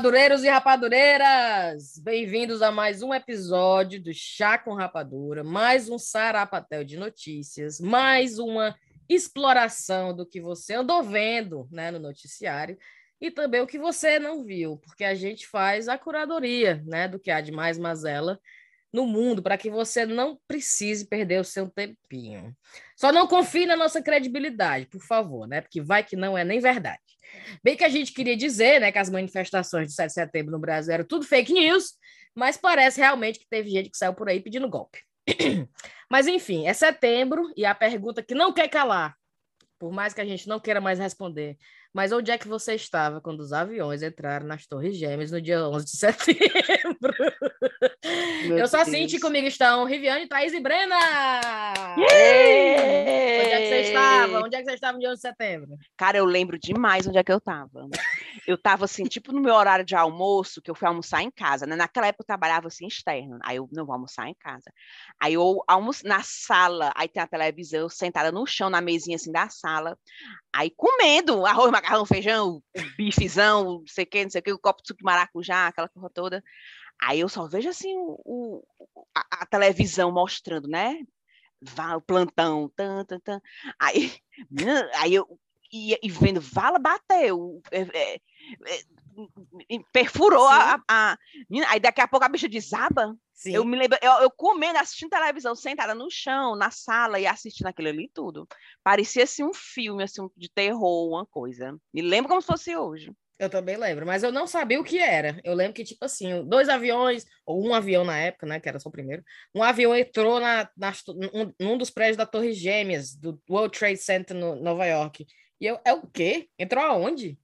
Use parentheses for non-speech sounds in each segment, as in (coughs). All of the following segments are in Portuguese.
Rapadureiros e rapadureiras, bem-vindos a mais um episódio do Chá com Rapadura, mais um sarapatel de notícias, mais uma exploração do que você andou vendo né, no noticiário e também o que você não viu, porque a gente faz a curadoria né, do que há de mais mazela no mundo para que você não precise perder o seu tempinho. Só não confie na nossa credibilidade, por favor, né? Porque vai que não é nem verdade. Bem que a gente queria dizer, né, que as manifestações de 7 de setembro no Brasil eram tudo fake news, mas parece realmente que teve gente que saiu por aí pedindo golpe. (clears throat) mas enfim, é setembro e a pergunta que não quer calar, por mais que a gente não queira mais responder, mas onde é que você estava quando os aviões entraram nas Torres Gêmeas no dia 11 de (laughs) setembro? Meu eu a Cinti, comigo estão Riviane, Thaís e Brena! Yeah! Onde é que você estava? Onde é que você estava no dia 11 de setembro? Cara, eu lembro demais onde é que eu estava. Eu estava assim, tipo no meu horário de almoço, que eu fui almoçar em casa, né? Naquela época eu trabalhava assim externo, aí eu não vou almoçar em casa. Aí eu almoço na sala, aí tem a televisão, sentada no chão, na mesinha assim da sala, aí comendo arroz, macarrão, feijão, bifezão, não sei o que, não sei o que, o copo de suco de maracujá, aquela coisa toda. Aí eu só vejo assim o, a, a, televisão mostrando, né? O plantão, tan, tan, tan. Aí, (laughs) aí eu ia e vendo, vala bateu, é, é, é, perfurou a, a, Aí daqui a pouco a bicha desaba. Sim. Eu me lembro, eu, eu, comendo, assistindo televisão, sentada no chão, na sala e assistindo aquilo ali tudo. Parecia assim um filme assim, de terror, uma coisa. Me lembro como se fosse hoje. Eu também lembro, mas eu não sabia o que era. Eu lembro que, tipo assim, dois aviões, ou um avião na época, né, que era só o primeiro, um avião entrou na, na, num, num dos prédios da Torre Gêmeas, do World Trade Center, no Nova York. E eu, é o quê? Entrou aonde?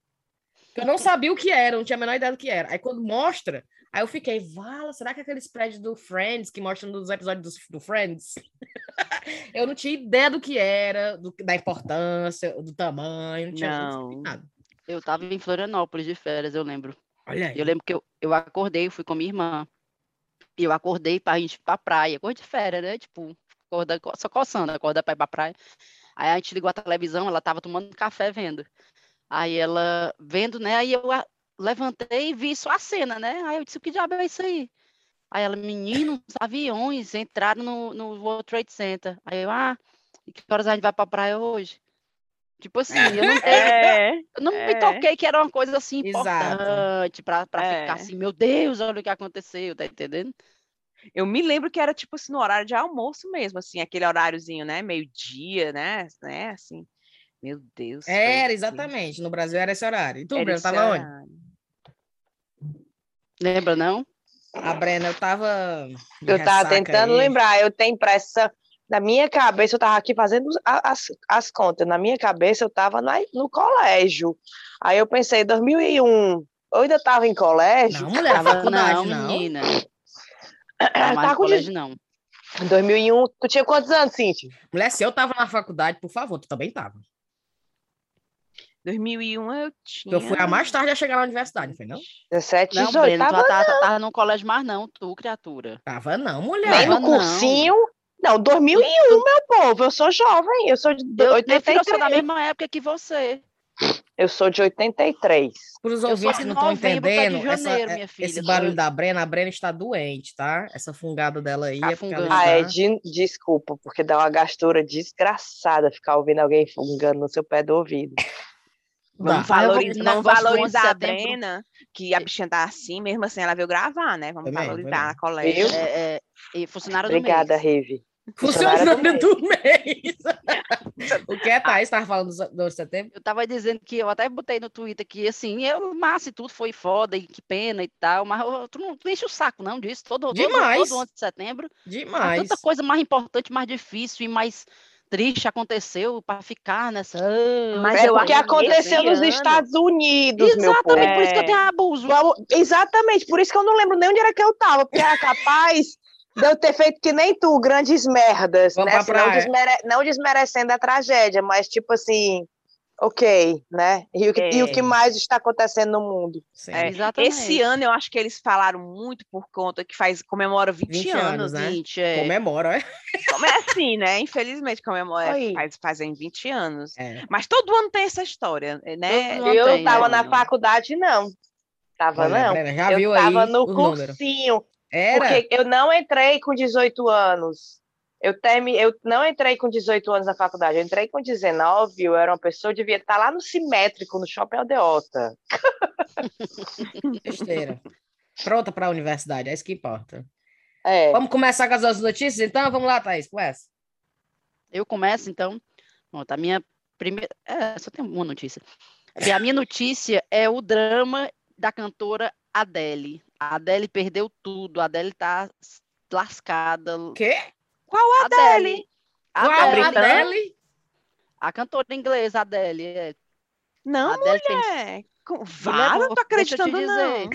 Eu não sabia o que era, não tinha a menor ideia do que era. Aí quando mostra, aí eu fiquei, vala, será que é aqueles prédios do Friends que mostram nos episódios do, do Friends? (laughs) eu não tinha ideia do que era, do, da importância, do tamanho, não tinha não. nada. Eu tava em Florianópolis de férias, eu lembro. Olha aí. Eu lembro que eu, eu acordei, fui com minha irmã. E eu acordei pra gente ir pra praia, coisa de férias, né? Tipo, acorda, só coçando, acordar pra ir pra praia. Aí a gente ligou a televisão, ela tava tomando café vendo. Aí ela vendo, né? Aí eu levantei e vi só a cena, né? Aí eu disse, o que diabo é isso aí? Aí ela, menino, os aviões entraram no, no World Trade Center. Aí eu, ah, e que horas a gente vai pra praia hoje? Tipo assim, eu não, (laughs) é, eu não é. me toquei que era uma coisa assim importante para é. ficar assim, meu Deus, olha o que aconteceu, tá entendendo? Eu me lembro que era tipo assim no horário de almoço mesmo, assim, aquele horáriozinho, né, meio-dia, né, né, assim. Meu Deus. Era, exatamente. No Brasil era esse horário. E tu, Breno, tava onde? Lembra, não? A Brena, eu tava. Eu tava tentando aí. lembrar. Eu tenho impressão. Na minha cabeça, eu tava aqui fazendo as, as contas. Na minha cabeça, eu tava na, no colégio. Aí eu pensei, 2001, eu ainda tava em colégio. Não, mulher, faculdade, não, não. menina. Não, tá com colégio, não. Em 2001, tu tinha quantos anos, Cintia? Mulher, se eu tava na faculdade, por favor, tu também tava. 2001 eu tinha. Eu fui a mais tarde a chegar na universidade, foi não? 17, não, 18. Breno, tava, tava, não. tava no colégio mais não, tu, criatura. Tava não, mulher. Nem no cursinho. Não, 2001, eu, meu povo, eu sou jovem, eu sou de eu, 83. Eu sou da mesma época que você. Eu sou de 83. Para os ouvintes que não estão entendendo, janeiro, essa, filha, esse barulho da Brena, a Brena está doente, tá? Essa fungada dela aí tá é ela Ah, é, de, desculpa, porque dá uma gastura desgraçada ficar ouvindo alguém fungando no seu pé do ouvido. (laughs) Vamos valorizar, não valorizar a Brena, que a bichinha tá assim, mesmo assim ela veio gravar, né? Vamos também, valorizar a colega. É, é, e funcionário Obrigada, do mês. Rive. Funcionário do, do mês. (laughs) o que é, Thaís? Estava falando do, do setembro? Eu estava dizendo que eu até botei no Twitter que, assim, eu, massa e tudo foi foda e que pena e tal, mas eu, tu, não, tu enche o saco, não, disso. Todo, Demais. Todo, todo 11 de setembro. Demais. Tanta coisa mais importante, mais difícil e mais triste aconteceu para ficar nessa. Ah, mas é o que aconteceu nos ano. Estados Unidos. Exatamente, por isso que eu tenho abuso. Exatamente, por isso que eu não lembro nem onde era que eu estava, porque era capaz de eu ter feito que nem tu, grandes merdas, Vamos né? Assim, não, desmere... não desmerecendo a tragédia, mas tipo assim, ok, né? E o, que, é. e o que é. mais está acontecendo no mundo. Sim, é, esse ano eu acho que eles falaram muito por conta que faz comemora 20, 20 anos, né? 20, é. Comemora, é? Como é assim, né? Infelizmente comemora faz, fazem 20 anos. É. Mas todo ano tem essa história, né? Eu não estava na faculdade, não. Tava Olha, não. Já eu viu tava aí no o número. cursinho. Era? Porque eu não entrei com 18 anos. Eu, termi... eu não entrei com 18 anos na faculdade, eu entrei com 19, eu era uma pessoa, eu devia estar lá no Simétrico, no Shopping Aldeota. (laughs) Besteira. Pronta para a universidade, é isso que importa. É. Vamos começar com as outras notícias, então? Vamos lá, Thaís, começa. Eu começo, então. Pronto, a minha primeira. É, só tem uma notícia. E A minha notícia é o drama da cantora Adele. A Adele perdeu tudo, a Adele tá lascada. Quê? Qual a Adele? Qual Adele, a Adele? a cantora inglesa Adele. É. Não, Adele tem- mulher. Mulher, Vá, não tô deixa eu te acreditando, não.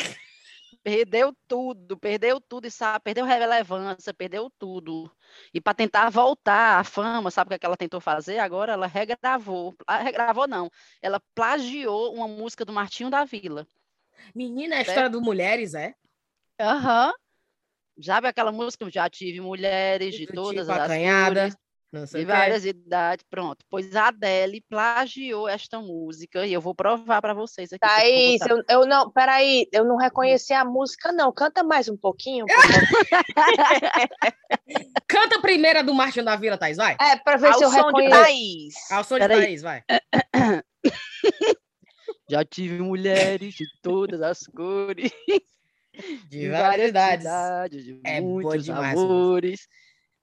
Perdeu tudo, perdeu tudo, e sabe, perdeu relevância, perdeu tudo. E para tentar voltar à fama, sabe o que, é que ela tentou fazer? Agora ela regravou, ah, regravou não, ela plagiou uma música do Martinho da Vila. Menina, é a história do Mulheres, é? Aham. Sabe aquela música? Já tive mulheres de todas tipo as acanhada, cores, de várias idades, pronto. Pois a Adele plagiou esta música e eu vou provar para vocês aqui. eu Thaís, botar- eu, eu não, peraí, eu não reconheci a música, não. Canta mais um pouquinho. (laughs) Canta a primeira do Martin da Vila, Thaís, vai. É, pra ver Ao se eu som de reconheço. Thaís. Ao som de Peraí. Thaís, vai. (coughs) Já tive mulheres de todas as cores. De várias idades. idades, de É muitos demais amores.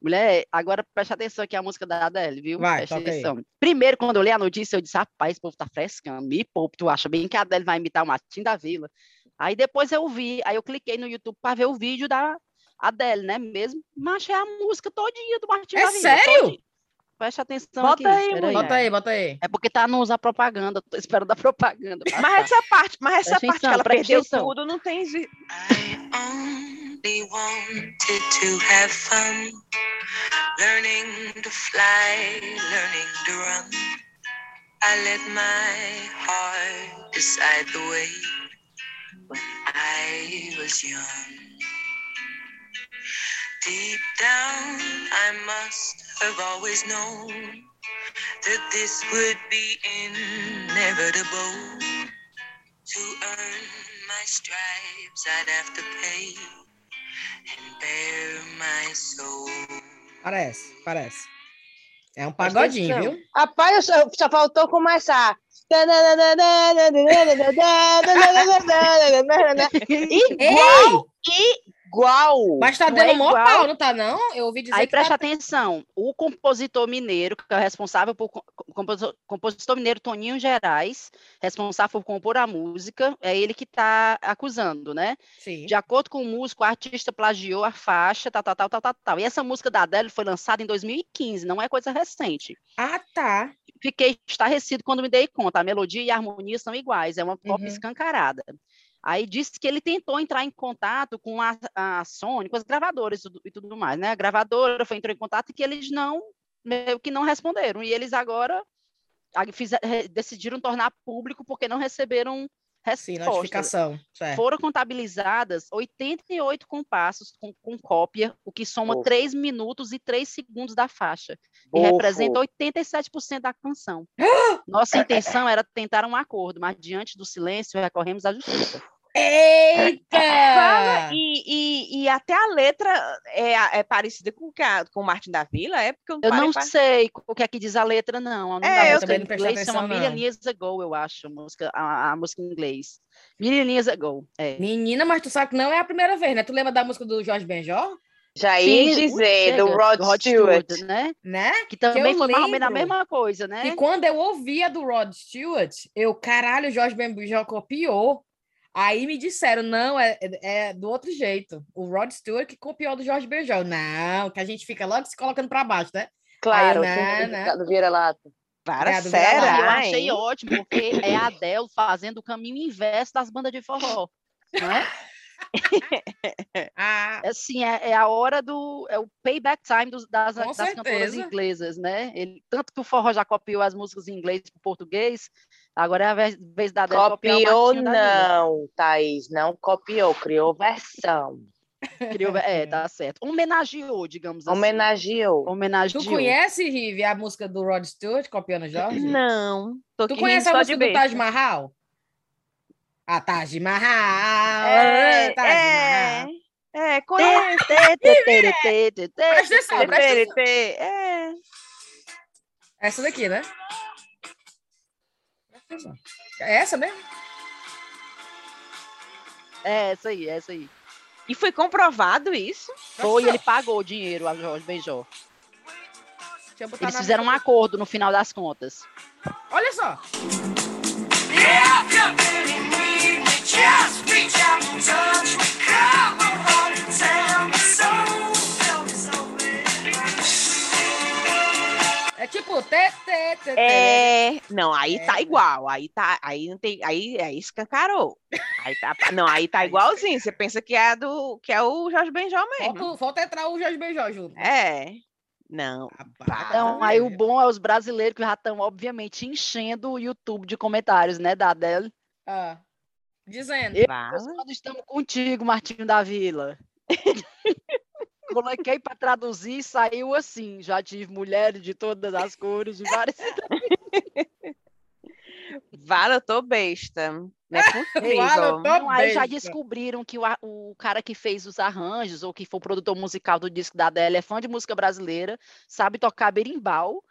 Mulher, agora preste atenção aqui a música da Adele, viu? Vai, Preste toca aí. atenção. Primeiro, quando eu li a notícia, eu disse, rapaz, esse povo tá frescando, me poupe, tu acha bem que a Adele vai imitar o Martim da Vila? Aí depois eu vi, aí eu cliquei no YouTube para ver o vídeo da Adele, né, mesmo? Mas é a música todinha do Martim É da Vila. sério? todinha. Preste atenção Bota aqui. aí. Bota aí, bota aí. É porque tá nos a propaganda, tô esperando a propaganda. Mas passar. essa parte, mas essa Presta parte que atenção, ela presta perdeu atenção. tudo, não tem. zi- I only wanted to have fun, learning to fly, learning to run. I let my heart decide the way when I was young. Deep down, I must have always known that this would be inevitable. To earn my stripes, I'd have to pay and bare my soul. Parece, parece. É um pagodinho, viu? Rapaz, só, só faltou começar. Igual, igual. Mas tá dando é mó igual? pau, não tá não? Eu ouvi dizer Aí que preste tá... atenção, o compositor mineiro, que é o responsável por co- compositor, compositor mineiro Toninho Gerais, responsável por compor a música, é ele que está acusando, né? Sim. De acordo com o músico, o artista plagiou a faixa, tal, tal, tal, tal, tal, tal. E essa música da Adele foi lançada em 2015, não é coisa recente. Ah, tá. Fiquei estarrecido quando me dei conta, a melodia e a harmonia são iguais, é uma cópia Uhum. escancarada. Aí disse que ele tentou entrar em contato com a, a Sony, com as gravadoras e tudo, mais, né? A gravadora foi entrou em contato e que eles não, meio que não responderam. E eles agora fize- re- decidiram tornar público porque não receberam Sim, notificação. Certo. Foram contabilizadas 88 compassos com, com cópia, o que soma Fofo. 3 minutos e 3 segundos da faixa e Bofo. representa 87% da canção. (gasps) Nossa intenção era tentar um acordo, mas diante do silêncio recorremos à justiça. Eita! E, e, e até a letra é, é parecida com, o que a- com o Martin da Vila, é porque eu não Eu não sei o que é que diz a letra, não. Nome É, eu música também em não prestei inglês chama atenção, Million. Years Ago, eu acho, a música, a, a música em inglês. Million Years Ago, é. Menina, mas tu sabe que não é a primeira vez, né? Tu lembra da música do Jorge Benjor? Já ia Sim, dizer, do chega, Rod Stewart. né? Né? Que também eu foi mais ou menos a mesma coisa, né? E quando eu ouvia do Rod Stewart, eu, caralho, o Jorge Benjor copiou. Aí me disseram, não, é, é do outro jeito. O Rod Stewart que copiou do Jorge Benjor. Não, que a gente fica logo se colocando pra baixo, né? Claro, Aí filme né, do- Vira-Lata. Para, É, E eu será, achei hein? ótimo, porque é a Adele fazendo o caminho inverso das bandas de forró. Não é? (laughs) (laughs) Ah, Assim, é, é a hora do. É o payback time dos- das, das cantoras inglesas, né? Ele, tanto que o forró já copiou as músicas em inglês para português, agora é a vez, vez da o Copiou não, Thaís, não copiou, criou versão. Criou- é, tá certo. Homenageou, digamos assim. Homenageou. Homenageou. tu conhece, Rive, a música do Rod Stewart copiando Jorge? Não. Tô Tu conhece a música do Taj. Mahal? A Taj Mahal. É, Taj é, Mahal. é, conhece. Presta atenção, presta atenção. É. Essa daqui, né? É essa mesmo? É, essa aí, é essa aí. E foi comprovado isso? Foi, ele pagou o dinheiro a Jorge botar Eles fizeram um acordo no final das contas. Olha só. É tipo... Tê, tê, tê, tê. É, não, aí É. tá igual, aí tá, aí não tem, aí, aí escancarou. Aí tá, não, aí tá (laughs) igualzinho. Você pensa que é do, que é o Jorge Benjó mesmo. Falta, falta entrar o Jorge Benjó junto. É. Não. Rapaz, Então, aí o bom é os brasileiros que já estão, obviamente, enchendo o YouTube de comentários, né, da Adele. Ah, dizendo. Eu, quando estamos contigo, Martinho da Vila. (laughs) Coloquei para traduzir, saiu assim. Já tive mulheres de todas as cores, de várias. Vale, eu tô besta. Não é possível. Vale, Não, aí já descobriram que o, o cara que fez os arranjos, ou que foi o produtor musical do disco da Adele, é fã de música brasileira, sabe tocar berimbau.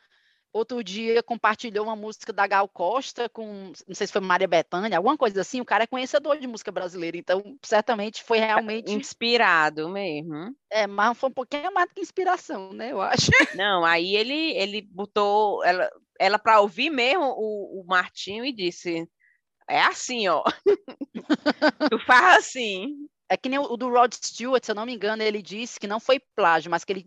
Outro dia compartilhou uma música da Gal Costa com, não sei se foi Maria Bethânia, alguma coisa assim. O cara é conhecedor de música brasileira, então certamente foi realmente. Inspirado mesmo. É, mas foi um pouquinho mais do que inspiração, né? Eu acho. (laughs) Não, aí ele, ele botou ela, ela para ouvir mesmo o, o Martinho e disse: É assim, ó. (laughs) tu faz assim. É que nem o do Rod Stewart, se eu não me engano, ele disse que não foi plágio, mas que ele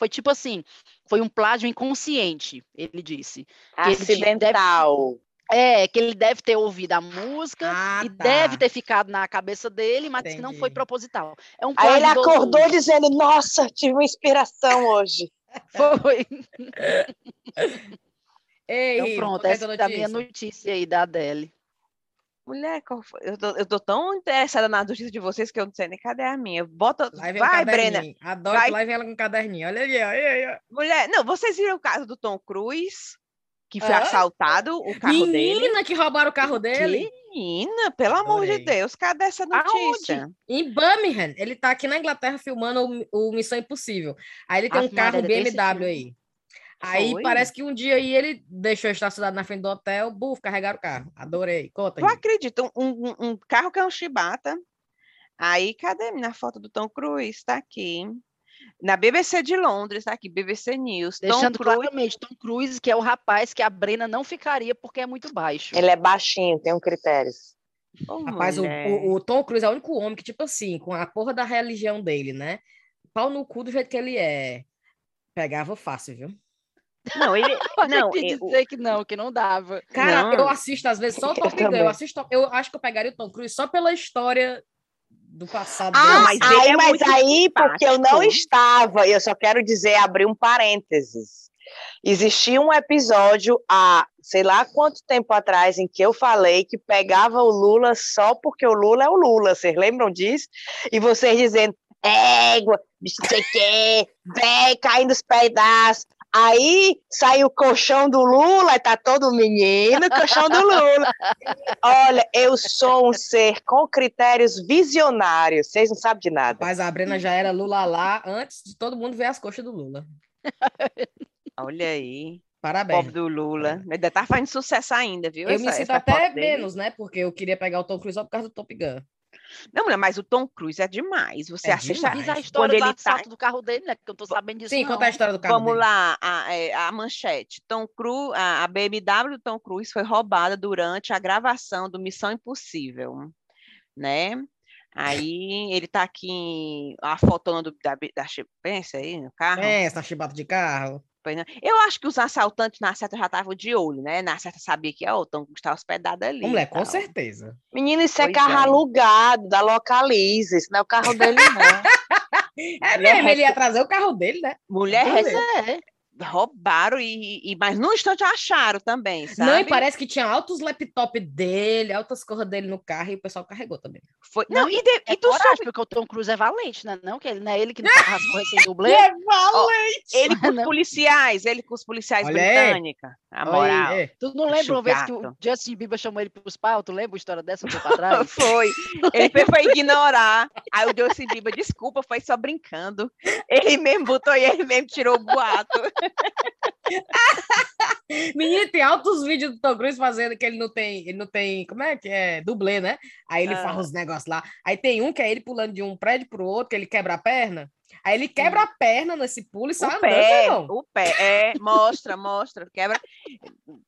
foi tipo assim, foi um plágio inconsciente, ele disse. Acidental. É, que ele deve ter ouvido a música Ah, e tá. deve ter ficado na cabeça dele, mas que não foi Entendi. proposital. É um Aí ele acordou dizendo: Nossa, tive uma inspiração hoje. (laughs) Foi. (laughs) Ei, Então pronto, essa é a minha notícia aí da Adele. Mulher, eu, tô, eu tô tão interessada na notícia de vocês que eu não sei nem cadê a minha. Bota. Vem um Vai, Brena. Adoro Vai. vem ela com caderninho. Olha. Aí, aí, ó. Mulher, não, vocês viram o caso do Tom Cruise? Que foi Hã? assaltado o carro dele? Menina que roubaram o carro dele. Menina, pelo amor de Adorei. Deus, cadê essa notícia? Em Birmingham. Ele tá aqui na Inglaterra filmando o, o Missão Impossível. Aí ele tem um carro BMW aí. Aí Foi? parece que um dia aí ele deixou estacionado na frente do hotel, buf, carregaram o carro. Adorei. Conta Tu aí. acredita? Um, um- um carro que é um Chibata. Aí, cadê na foto do Tom Cruise? Tá aqui. Na BBC de Londres, tá aqui, BBC News. Deixando Tom Cruise. claramente, Tom Cruise, que é o rapaz que a Brena não ficaria porque é muito baixo. Ele é baixinho, tem um critério. Ô, Rapaz, o, o, o Tom Cruise é o único homem que, tipo assim, com a porra da religião dele, né? Pau no cu do jeito que ele é. Pegava fácil, viu? Não, ele. (laughs) Eu não, quis é, dizer que não, que não dava. Cara, Não. eu assisto às vezes só o Top Gun. Eu, assisto, eu acho que eu pegaria o Tom Cruise só pela história do passado Ah, dele. mas aí, é mas aí, porque eu não estava, eu só quero dizer, abrir um parênteses. Existia um episódio há sei lá quanto tempo atrás em que eu falei que pegava o Lula só porque o Lula é o Lula. Vocês lembram disso? E vocês dizendo, égua, não sei o quê, véi, caindo os pedaços. Aí sai o colchão do Lula, tá todo menino, colchão do Lula. (laughs) Olha, eu sou um ser com critérios visionários, vocês não sabem de nada. Mas a Brena já era Lula lá antes de todo mundo ver as coxas do Lula. (laughs) Olha aí. Parabéns. Pobre do Lula. Ainda tá fazendo sucesso ainda, viu? Eu me essa- sinto essa até menos, né? Porque eu queria pegar o Tom Cruise só por causa do Top Gun. Não, mulher, mas o Tom Cruise é demais. Você É assiste. demais. A história quando do ele tá- assalto do carro dele, né? Que eu tô sabendo disso. Sim, não. conta a história do carro Vamos dele. lá, a, é, a manchete. Tom Cruise, a, a BMW do Tom Cruise foi roubada durante a gravação do Missão Impossível, né? Aí ele tá aqui, a fotona do, da, da Chi- pensa aí no carro. É, essa chibata de carro. Eu acho que os assaltantes na certa já estavam de olho, né? Na certa sabia que ó, o Tom Cruise estava hospedado ali. Mulher, com certeza. Menino, isso é Pois carro é. alugado, da Localiza, isso não é o carro dele, não. (laughs) É mesmo, ele ia trazer o carro dele, né? Mulher, ver. É, roubaram e, e mas no instante acharam também, sabe? Não, e parece que tinha altos laptop dele, altas coisas dele no carro e o pessoal carregou também. Foi... Não, e, de... é e tu coragem, sabe porque o Tom Cruise é valente, né? Não, que ele, não é ele que (laughs) não as coisas sem dublê. É valente! ele com os (laughs) Não. policiais, ele com os policiais britânicos, a moral. É. Tu não lembra uma vez que o. Justin Bieber chamou ele pros pau? Tu lembra a história dessa um tempo atrás? (laughs) Foi. Ele foi, foi ignorar. Aí o Justin Bieber, desculpa, foi só brincando. Ele mesmo botou e ele mesmo tirou o boato. (laughs) Menino, tem altos vídeos do Tom Cruise fazendo que ele não tem, ele não tem, como é que é? Dublê, né? Aí ele Ah. faz os negócios lá. Aí tem um que é ele pulando de um prédio pro outro, que ele quebra a perna. Aí ele quebra a perna nesse pulo e sai O pé, o pé, é, mostra, mostra, quebra.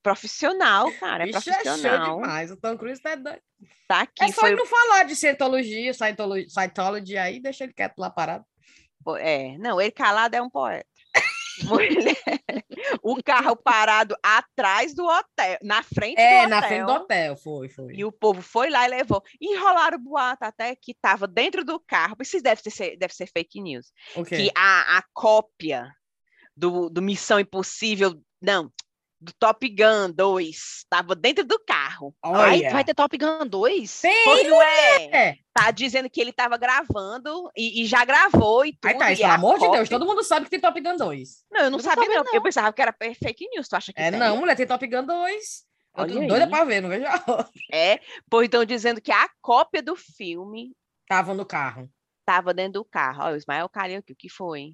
Profissional, cara, é Bicho é profissional. demais. O Tom Cruise tá doido. tá aqui, É só foi, não falar de Scientologia, Scientology, Scientology aí, deixa ele quieto lá parado. É, não, ele calado é um poeta. (laughs) Mulher, o carro parado atrás do hotel, na frente É, do na hotel. frente do hotel, foi, foi. E o povo foi lá e levou. Enrolaram o boato até que estava dentro do carro. Isso deve ser, deve ser fake news. O quê? Que a, a cópia do, do Missão Impossível, não, do Top Gun 2 estava dentro do carro. Olha. vai ter Top Gun 2? Tem, Pois não é? é. Tá dizendo que ele estava gravando e, e já gravou e tudo. Aí tá, e pelo amor de cópia- Deus, todo mundo sabe que tem Top Gun 2. Não, eu não não sabia, sabia, não. Eu pensava que era fake news. Tu acha que É, tem? não, mulher, tem Top Gun 2. Eu tô Olha doida aí. pra ver, não vejo a hora. É, pois estão dizendo que a cópia do filme Tava no carro. estava dentro do carro. Olha, o Ismael caiu aqui. O que foi?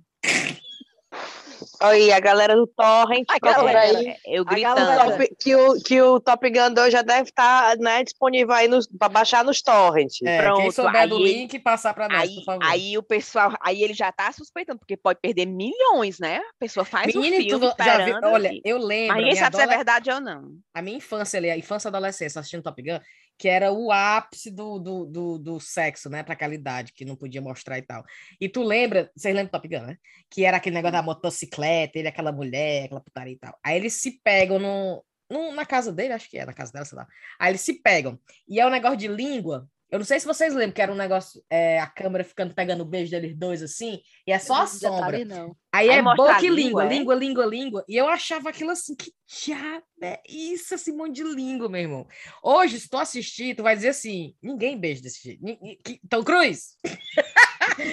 Aí, a galera do Torrent, A galera. aí. Eu A galera. gritando. Top- que, o, que o Top Gun 2 já deve estar né, disponível aí para baixar nos torrents. É, quem Pronto, souber do aí- link, passar pra nós, Aí, por favor. aí o pessoal, aí ele já tá suspeitando, porque pode perder milhões, né? A pessoa faz Menina, o e tu filme já esperando Olha, eu lembro. Mas a ninguém minha sabe se é verdade ou não. a minha infância ali, a infância e adolescência assistindo Top Gun, que era o ápice do, do, do, do sexo, né? Pra aquela idade, que não podia mostrar e tal. E tu lembra, vocês lembram do Top Gun, né? Que era aquele negócio da motocicleta, ele, aquela mulher, aquela putaria e tal. Aí eles se pegam no, no- na casa dele, acho que é, na casa dela, sei lá. Aí eles se pegam. E é um negócio de língua. Eu não sei se vocês lembram que era um negócio, é, a câmera ficando pegando o beijo deles dois assim, e é só a detalhe, sombra. não. Aí, Aí é boca e língua, língua, é? língua, língua, língua. E eu achava aquilo assim, que diabo é isso, esse monte de língua, meu irmão. Hoje, se tu assistir, tu vai dizer assim, ninguém beija desse jeito. Ni- ni- (laughs)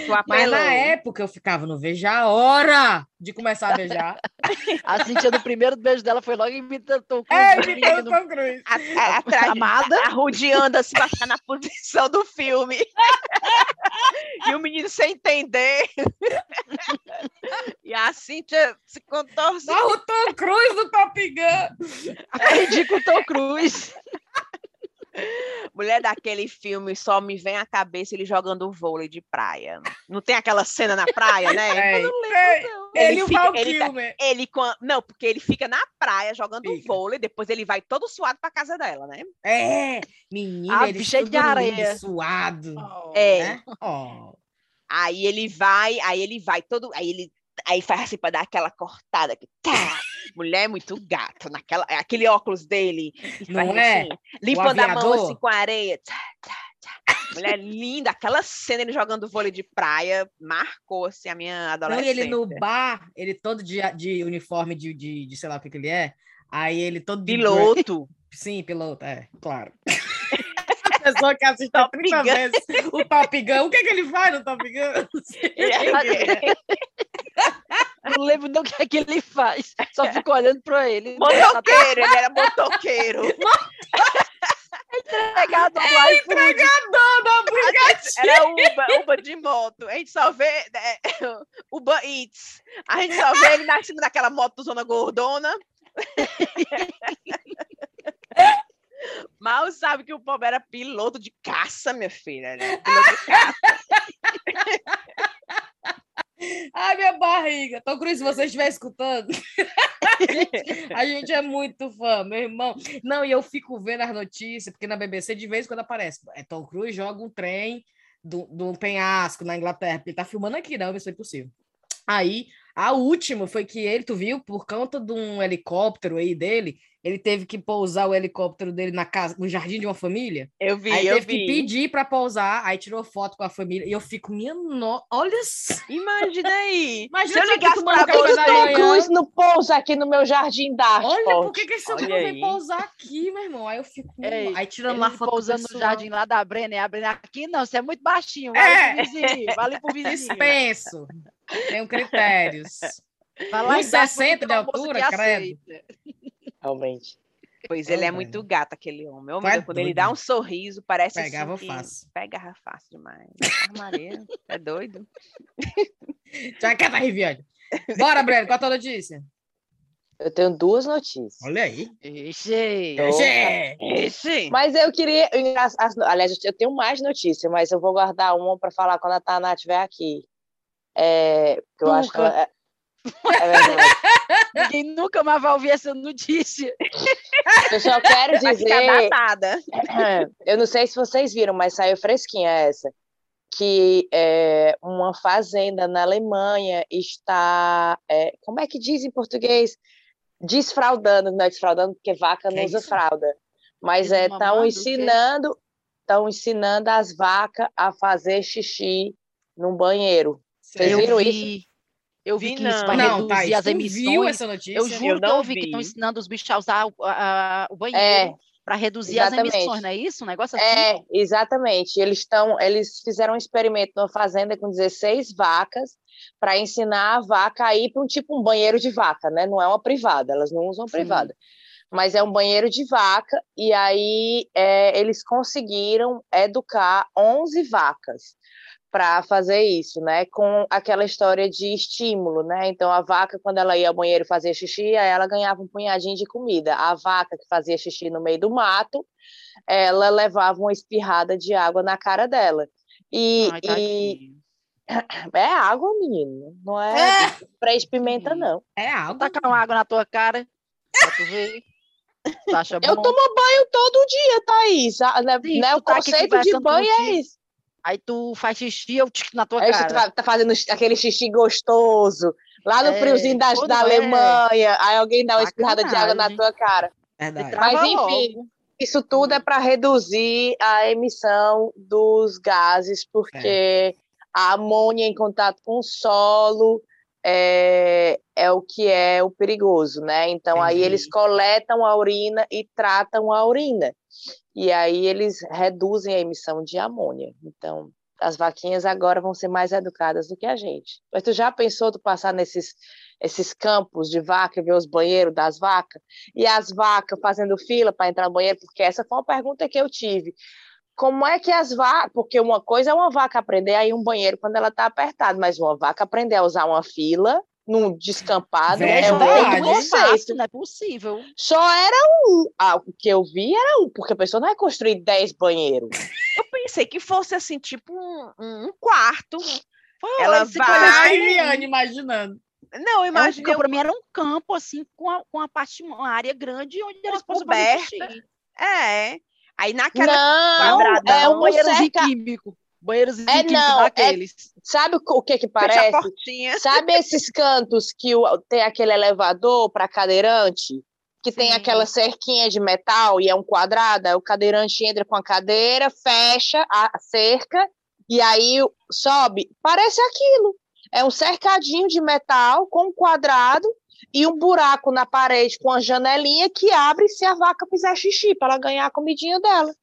Mas apelou. na época eu ficava, não vejo a hora de começar a beijar. (laughs) A Cintia, no primeiro beijo dela, foi logo imitando Tom Cruise. é, o imitando. Tom Cruise. A- a- atrás, Amada. arrodeando assim pra ficar na posição do filme. (laughs) e o menino sem entender. e a Cíntia se contorce. Só o Tom Cruise do Top Gun. É ridículo Tom Cruise. Mulher daquele filme, só me vem à cabeça ele jogando vôlei de praia. Não tem aquela cena na praia, né? Tem, Eu não lembro, não. Ele e o fica- ele tá- ele Não, porque ele fica na praia jogando Fica. vôlei, depois ele vai todo suado pra casa dela, né? É, menina, Ah, ele é de areia. suado. É. Né? Oh. Aí ele vai, aí ele vai todo, aí ele aí faz assim pra dar aquela cortada que tá. Mulher muito gato, naquela, aquele óculos dele, Não é? assim, limpando a mão assim com a areia. tá, tá, tá. Mulher linda, aquela cena ele jogando vôlei de praia marcou assim a minha Não, adolescência. e ele no bar, ele todo de, de uniforme de, de, de sei lá o que, que ele é. Aí ele todo de piloto. Sim, piloto, é, claro. (laughs) A pessoa que assiste Top 30 Gun. vezes o Top Gun. O que, que ele faz no Top Gun? (laughs) Não sei. Ele é- (laughs) Não lembro não o que é que ele faz. Só fico olhando pra ele. motoqueiro, ele era motoqueiro. Pegado lá e Entregador do aplicativo. Era Uber, Uber de moto. A gente só vê é, (laughs) Uber Eats. A gente só vê ele na cima daquela moto zona gordona. (laughs) Mal sabe que o pobre era piloto de caça, minha filha. Né? Piloto de caça. Ai, minha barriga. Tom Cruise, se você estiver escutando, (laughs) a gente é muito fã, meu irmão. Não, e eu fico vendo as notícias, porque na BBC de vez em quando aparece. É, Tom Cruise joga um trem do, do penhasco na Inglaterra, porque ele tá filmando aqui, né? Missão Impossível. Aí, a última foi que ele, tu viu, por conta de um helicóptero aí dele, ele teve que pousar o helicóptero dele na casa, no jardim de uma família. Eu vi, aí eu teve vi. que pedir para pousar, aí tirou foto com a família. E eu fico, minha no... olha só. Imagina aí. (laughs) Imagina Se eu ligasse você, da Tom manhã. Cruz no pouso aqui no meu jardim da arte. Olha, por que, que esse vem aí. pousar aqui, meu irmão? Aí eu fico, Ei, aí tirando lá foto pousando no jardim lá da Brena, e a Brena aqui não, você é muito baixinho, vale É. pro vizinho, vale pro (laughs) vizinho. Dispenso. Tenho critérios. Vai lá e dá 1,60 de altura, credo. aceita. Realmente. Pois ele é velho. muito gato, aquele homem. Ô, é quando ele dá um sorriso, parece Pegava assim que... fácil. Pegava fácil demais. Maria, é doido? Já quer tá Riviane. Bora, Breno, qual a tua notícia? Eu tenho duas notícias. Olha aí. Ixi. Che! Esse? Mas eu queria. as- as- aliás, eu tenho mais notícias, mas eu vou guardar uma para falar quando a Tana estiver aqui. É, eu acho que ela. É, (laughs) é. Ninguém nunca mais vai ouvir essa notícia. Eu só quero dizer. datada. Eu não sei se vocês viram, mas saiu fresquinha essa. Que é, uma fazenda na Alemanha está. é, como é que diz em português? Desfraudando, não é desfraudando, porque vaca não é usa isso? fralda. Mas é, estão quê? ensinando, estão ensinando as vacas a fazer xixi num banheiro. Vocês eu viram vi, isso? Eu vi Vi que isso vai Não, reduzir Thaís, as emissões. viu essa notícia? Eu juro Eu que eu não vi que vi. estão ensinando os bichos a usar o, a- a- o É, banheiro para reduzir as exatamente. emissões, não é isso? Um negócio assim? É, exatamente. Eles estão, eles fizeram um experimento numa fazenda com 16 vacas para ensinar a vaca a ir para um tipo um banheiro de vaca, né? Não é uma privada, elas não usam Sim. privada, mas é um banheiro de vaca. E aí é, eles conseguiram educar 11 vacas para fazer isso, né? Com aquela história de estímulo, né? Então a vaca quando ela ia ao banheiro fazer xixi, aí ela ganhava um punhadinho de comida. A vaca que fazia xixi no meio do mato, ela levava uma espirrada de água na cara dela. E, Ai, e tadinho. (clears throat) é água, menino, não é, spray de pimenta, não. É algo. tacar uma água na tua cara pra tu ver. Tu acha bom? Eu tomo banho todo dia, Thaís. Né, Sim, né, o tá conceito de banho é isso. Aí tu faz xixi, eu na tua Aí você cara. tá, tá fazendo aquele xixi gostoso, lá no É, friozinho da, da é. Alemanha, aí alguém dá uma espirrada de água na tua cara. Verdade. Mas, enfim. Isso tudo é para reduzir a emissão dos gases, porque a amônia em contato com o solo é, é o que é o perigoso, né? Então aí Entendi. eles coletam a urina e tratam a urina. E aí eles reduzem a emissão de amônia. Então, as vaquinhas agora vão ser mais educadas do que a gente. Mas tu já pensou tu passar nesses esses campos de vaca e ver os banheiros das vacas? E as vacas fazendo fila para entrar no banheiro? Porque essa foi uma pergunta que eu tive. Como é que as vacas. Porque uma coisa é uma vaca aprender a ir um banheiro quando ela está apertada, mas uma vaca aprender a usar uma fila num descampado é Verdade. um outro não é conceito. fácil, não é possível. Só era um. Ah, o que eu vi era um, porque a pessoa não vai construir 10 banheiros. Eu pensei que fosse assim, tipo um, um quarto. Foi Ela vai- Viviane, imaginando. Não, é um imaginei pra mim era um campo assim com a, com a parte uma área grande onde eles possam. É. Aí naquela. Não, quadradão, é um banheiros cerca... químicos. Banheiros É, não, é- daqueles. Sabe o que que parece? Sabe esses cantos que o- tem aquele elevador para cadeirante? Que tem Sim. aquela cerquinha de metal e é um quadrado, o cadeirante entra com a cadeira, fecha a cerca e aí sobe. Parece aquilo. É um cercadinho de metal com um quadrado e um buraco na parede com a janelinha que abre se a vaca fizer xixi, para ela ganhar a comidinha dela.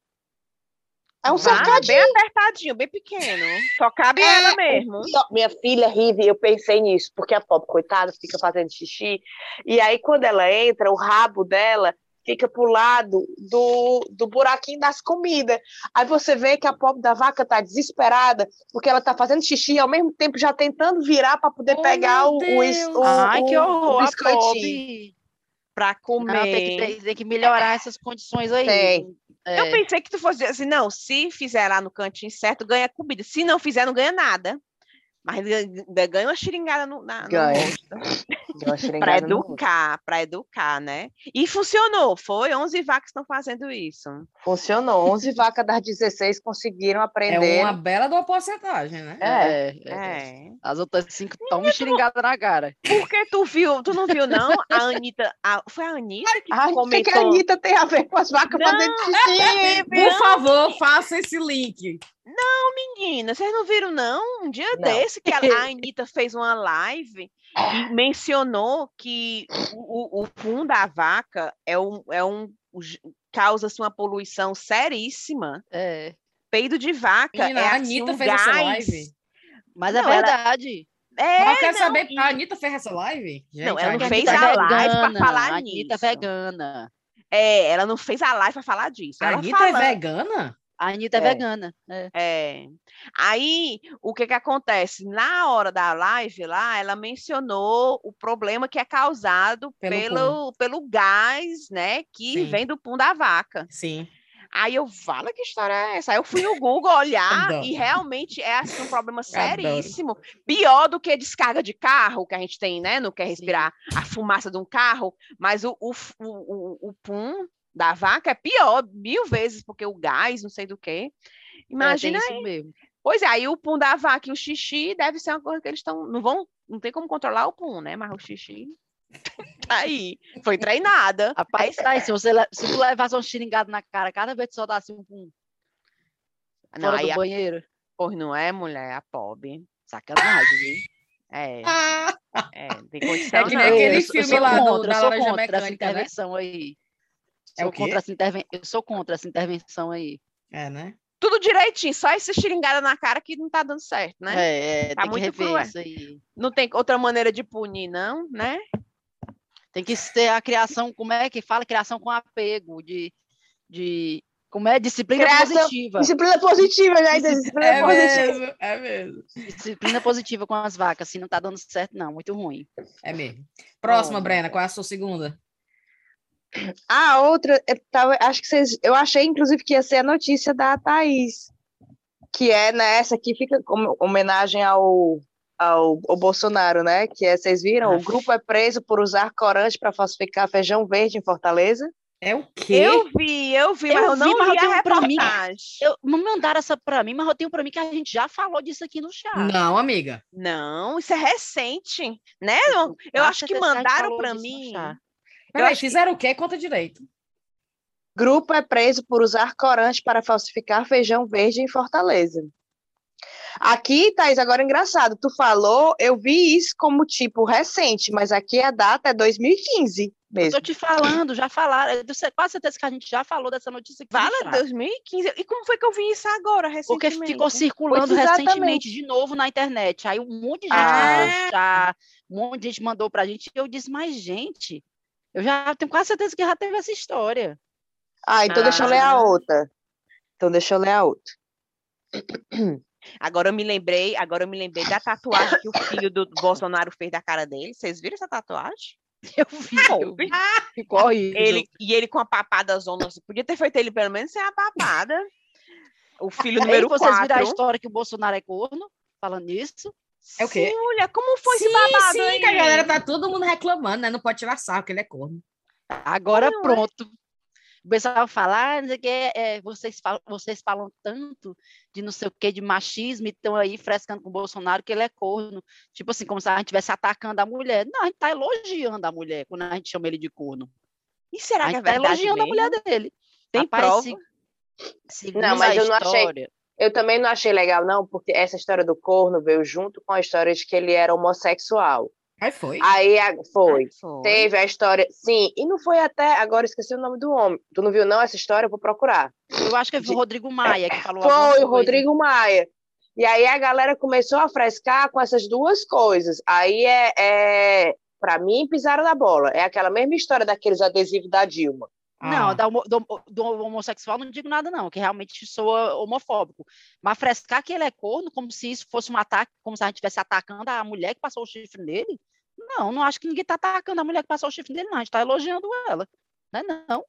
É um Vá, cercadinho. bem apertadinho, bem pequeno. Só cabe É, ela mesmo. Só- minha filha Rive, eu pensei nisso, porque a pobre coitada fica fazendo xixi, e aí quando ela entra, o rabo dela fica pro lado do, do buraquinho das comidas. Aí você vê que a pobre da vaca tá desesperada, porque ela tá fazendo xixi e ao mesmo tempo já tentando virar para poder Oh, pegar o, o, o, Ai, que horror, o a biscoitinho. pobre. Pra Não, tem, que, comer. tem, tem que melhorar essas condições aí. Tem. É, Eu pensei que tu fosse dizer assim, não, se fizer lá no cantinho certo, ganha comida. Se não fizer, não ganha nada. Mas ainda ganha uma xiringada no, na, Ganha. (laughs) no rosto. Para educar, para educar, né? E funcionou, foi? 11 vacas estão fazendo isso. Funcionou. 11 (laughs) vacas das 16 conseguiram aprender. É uma bela de uma porcentagem, né? É, é. É. As outras cinco tomam xingada na cara. Porque tu viu, tu não viu, não? A Anitta, a- foi a Anitta que Ai, o que, comentou. que a Anitta tem a ver com as vacas Não, fazendo xixi? Por favor, faça esse link. Menina, vocês não viram, não? Um dia Não. desse que a, a (laughs) Anitta fez uma live e mencionou que o, o, da vaca é um, é um causa-se uma poluição seríssima. É. Peido de vaca Menina, é a assim, Anitta um fez essa gás. live. Mas Não, é ela- verdade. É, Mas eu quero não, saber, e- a Anitta fez essa live? Não, ela não fez é a vegana. live pra falar a Anitta é nisso. vegana. É, ela não fez a live para falar disso. A Ela Anitta falando- é vegana? A Anitta é, É. vegana. É. É. Aí, o que que acontece? Na hora da live lá, ela mencionou o problema que é causado Pelo pelo, pelo, gás, né, que Sim. vem do pum da vaca. Sim. Aí eu falo, que história é essa? Aí eu fui no Google olhar (laughs) e realmente é assim um problema seríssimo. Pior do que descarga de carro, que a gente tem, né? Não quer respirar a fumaça de um carro, mas o, o, o, o, o pum da vaca é pior mil vezes, porque o gás, não sei do que. Imagina é, isso mesmo. Pois é, aí o pum da vaca e o xixi deve ser uma coisa que eles estão. Não vão. Não tem como controlar o pum, né? Mas o xixi. (laughs) Tá aí. Foi treinada. Rapaz, Aí- tá aí, se, você, se tu levasse um xingado na cara cada vez que soltasse um pum não, fora aí do a, banheiro, pois não é, mulher, a pobre. sacanagem, viu? É, Ah, é, tem condição. É que nem não. aquele eu, sou- eu filme lá do- contra, da eu sou Laranja contra essa Mecânica, né? intervenção aí. É Sou contra essa interven... Eu sou contra essa intervenção aí. é, né? Tudo direitinho, só essa xingada na cara que não tá dando certo, né? É, é Tá tem que muito rever cruel. isso aí. Não tem outra maneira de punir, não, né? Tem que ser a criação, como é que fala? Criação com apego, de, de como é? Disciplina Criação- positiva. Disciplina positiva, ainda disciplina É positiva. mesmo, é mesmo. Disciplina positiva com as vacas, assim, não tá dando certo, não, muito ruim. É mesmo. Próxima, Oh, Brena, qual é a sua segunda? A outra, eu, tava, acho que vocês, eu achei inclusive que ia ser a notícia da Thaís, que é nessa aqui fica como homenagem ao, ao, ao Bolsonaro, né? Que é, vocês viram? Ah. O grupo é preso por usar corante para falsificar feijão verde em Fortaleza. É o quê? Eu vi, eu vi, Eu mas eu vi, não mas eu li a pra mim-. Eu, me mandaram essa pra mim, mas eu tenho pra mim que a gente já falou disso aqui no chat. Não, amiga. Não, isso é recente, né? Eu, eu acho que mandaram para mim. Peraí, acho que- fizeram o quê? Conta direito. Grupo é preso por usar corante para falsificar feijão verde em Fortaleza. Aqui, Thaís, agora é engraçado, tu falou, eu vi isso como tipo recente, mas aqui a data é 2015 Eu mesmo. tô te falando, já falaram. Eu tenho quase certeza que a gente já falou dessa notícia Fala chat. 2015. E como foi que eu vi isso agora, Porque recentemente? ficou circulando recentemente de novo na internet. Aí um monte de gente Ah. mandou já, um monte de gente mandou pra gente. E eu disse, mas, gente, eu já tenho quase certeza que já teve essa história. Ah, então deixa eu ler a Ah. outra. Então deixa eu ler a outra. (clears throat) Agora eu me lembrei, agora eu me lembrei da tatuagem que o filho do Bolsonaro fez da cara dele. Vocês viram essa tatuagem? (laughs) Eu vi, eu vi. Ficou horrível. Ele, e ele com a papada zona. Podia ter feito ele pelo menos sem a papada. O filho número vocês viram a 4. história que o Bolsonaro é corno, falando nisso. É o quê? Sim, mulher, como foi sim, esse babado sim, aí? que a galera tá todo mundo reclamando, né? Não pode tirar sarro, que ele é corno. Agora Não é? pronto. O pessoal fala, ah, não sei o que, é, vocês, falam, vocês falam tanto de não sei o que, de machismo, e estão aí frescando com o Bolsonaro que ele é corno. Tipo assim, como se a gente estivesse atacando a mulher. Não, a gente está elogiando a mulher quando a gente chama ele de corno. E será a que é gente está verdade elogiando mesmo? a mulher dele. Tem Rapaz, prova? se- Não, mas a eu não achei- história, Eu também não achei legal, não, porque essa história do corno veio junto com a história de que ele era homossexual. Aí foi. Aí foi. Foi. Teve a história. Sim, e não foi até. Agora esqueci o nome do homem. Tu não viu, não, essa história? Eu vou procurar. eu acho que foi o Rodrigo Maia que falou Foi o. Rodrigo Maia. E aí a galera começou a frescar com essas duas coisas. Aí é, é para mim, pisaram na bola. É aquela mesma história daqueles adesivos da Dilma. Não, Ah, da homo- do, do homossexual não digo nada, não, que realmente soa homofóbico. Mas frescar que ele é corno, como se isso fosse um ataque, como se a gente estivesse atacando a mulher que passou o chifre nele. Não, não acho que ninguém está atacando a mulher que passou o chifre nele, não. A gente está elogiando ela. Não é não.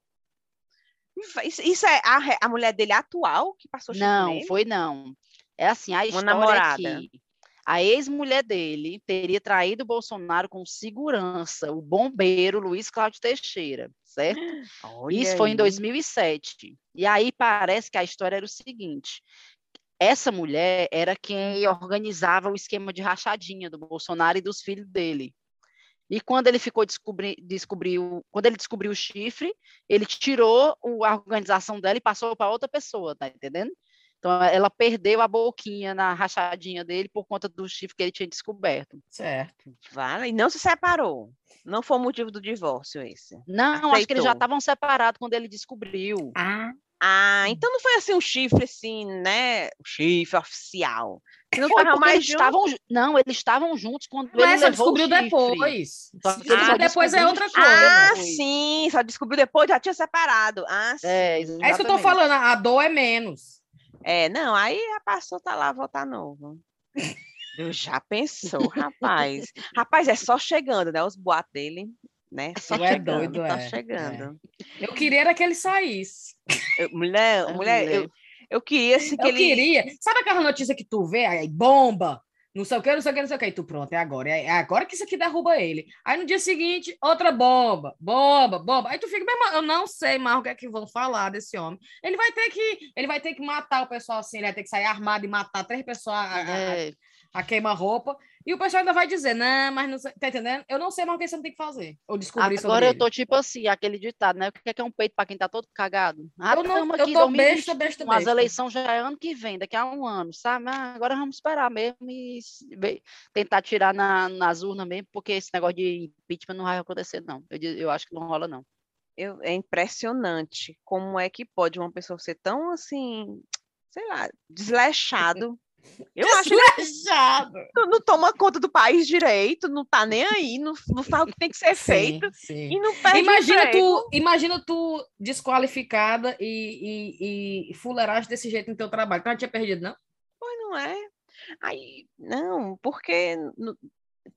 Isso, é a, a mulher dele atual que passou chifre Não, nele? foi não. É assim, a história namorada. é que a ex-mulher dele teria traído o Bolsonaro com segurança, o bombeiro Luiz Cláudio Teixeira, certo? Olha Isso aí. foi em 2007. E aí parece que a história era o seguinte: essa mulher era quem organizava o esquema de rachadinha do Bolsonaro e dos filhos dele. E quando ele ficou descobri, descobriu, quando ele descobriu o chifre, ele tirou a organização dela e passou para outra pessoa, tá entendendo? Então, ela perdeu a boquinha na rachadinha dele por conta do chifre que ele tinha descoberto. Certo. Vale. E não se separou. Não foi o motivo do divórcio esse. Não, Aceitou. acho que eles já estavam separados quando ele descobriu. Ah. Ah, então não foi assim um chifre assim, né? O chifre oficial. Não foi mais eles estavam, não, eles estavam juntos quando Mas ele levou descobriu depois. ah, depois é outra coisa. Ah, depois. sim, só descobriu depois, já tinha separado. Ah, sim. É, é isso que eu tô falando, a dor é menos. É, não, aí a passou, tá lá, voltar novo. Eu já pensou, rapaz. rapaz, é só chegando, né? Os boatos dele, né? Só é chegando, doido, tá é. chegando. É. Eu queria era que ele saísse. Eu, mulher, é, mulher, eu, eu queria assim, que eu ele... queria. Sabe aquela notícia que tu vê, aí bomba, não sei o que, não sei o que, não sei o que. E tu, pronto, é agora. É agora que isso aqui derruba ele. Aí no dia seguinte, outra bomba, bomba, bomba. Aí tu fica, eu não sei mais o que é que vão falar desse homem. Ele vai ter que, ele vai ter que matar o pessoal assim, ele vai ter que sair armado e matar três pessoas a, a, a, a queima-roupa. E o pessoal ainda vai dizer, não, mas não sei, tá entendendo? Eu não sei mais o que você não tem que fazer. Ou descobrir Agora eu tô tipo assim, aquele ditado, né? O que é, que é um peito para quem tá todo cagado? Ah, eu não, eu tô besta, besta, besta. As eleições já é ano que vem, daqui a um ano, sabe? Ah, agora vamos esperar mesmo e tentar tirar na, nas urnas mesmo, porque esse negócio de impeachment não vai acontecer, não. Eu, eu acho que não rola, não. Eu, é impressionante como é que pode uma pessoa ser tão assim, sei lá, desleixado eu acho que não, não, toma conta do país direito, não tá nem aí, não, não faz o que tem que ser feito sim. e não perde imagina tu Imagina tu desqualificada e, e, e fuleiragem desse jeito no teu trabalho. Tu não tinha perdido, não? Pois não é. Aí, não, porque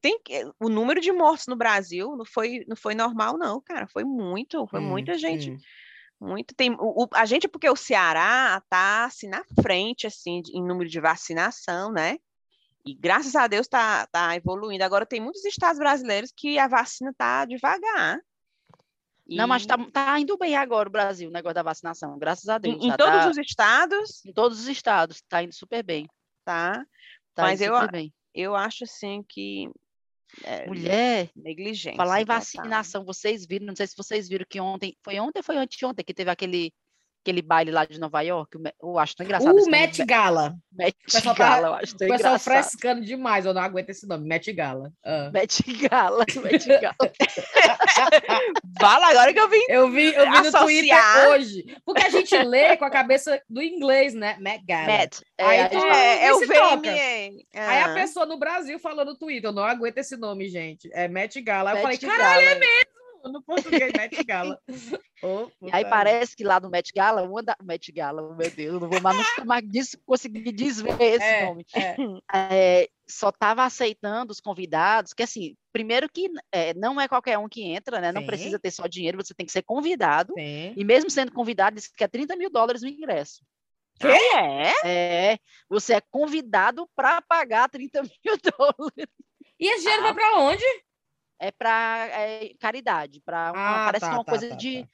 tem o número de mortos no Brasil não foi, não foi normal, não, cara. Foi muito, foi hum, muita gente. Hum. Muito tem o, a gente porque o Ceará está assim na frente assim em número de vacinação, né? E graças a Deus está tá evoluindo. Agora tem muitos estados brasileiros que a vacina está devagar. E... Não, mas está tá indo bem agora o Brasil, o negócio da vacinação, graças a Deus. Em, em todos tá... os estados? Em todos os estados, está indo super bem. Tá. tá mas eu, eu acho assim que é, Mulher, negligência. Falar em vacinação, vocês viram, não sei se vocês viram que ontem, foi ontem ou foi anteontem que teve aquele aquele baile lá de Nova York, eu acho tão engraçado. O Met Gala. (laughs) Met Gala, tá, eu acho tão O pessoal frescando demais, eu não aguento esse nome, Met Gala. Uh. (laughs) Met Gala, Met Gala. (laughs) Fala agora que eu vi Eu vi, eu vi no Twitter hoje, porque a gente lê com a cabeça do inglês, né? Met Gala. Met. Aí, é, é, é o VMA. É. Aí a pessoa no Brasil falou no Twitter, eu não aguento esse nome, gente. É Met Gala. Aí eu falei, caralho, é mesmo! No português Met Gala. (laughs) Oh, e aí parece que lá no Met Gala, uma da Met Gala, meu Deus, não vou mais nunca mais disso, conseguir desver esse é, nome. É. É, só estava aceitando os convidados, que assim, primeiro que é, não é qualquer um que entra, né? Não Sim. precisa ter só dinheiro, você tem que ser convidado. Sim. E mesmo sendo convidado, diz que é 30 mil dólares o ingresso. Que é? É, você é convidado para pagar 30 (laughs) mil dólares. E esse dinheiro ah. vai para onde? É para é, caridade, para ah, parece tá, que é uma tá, coisa tá, de tá.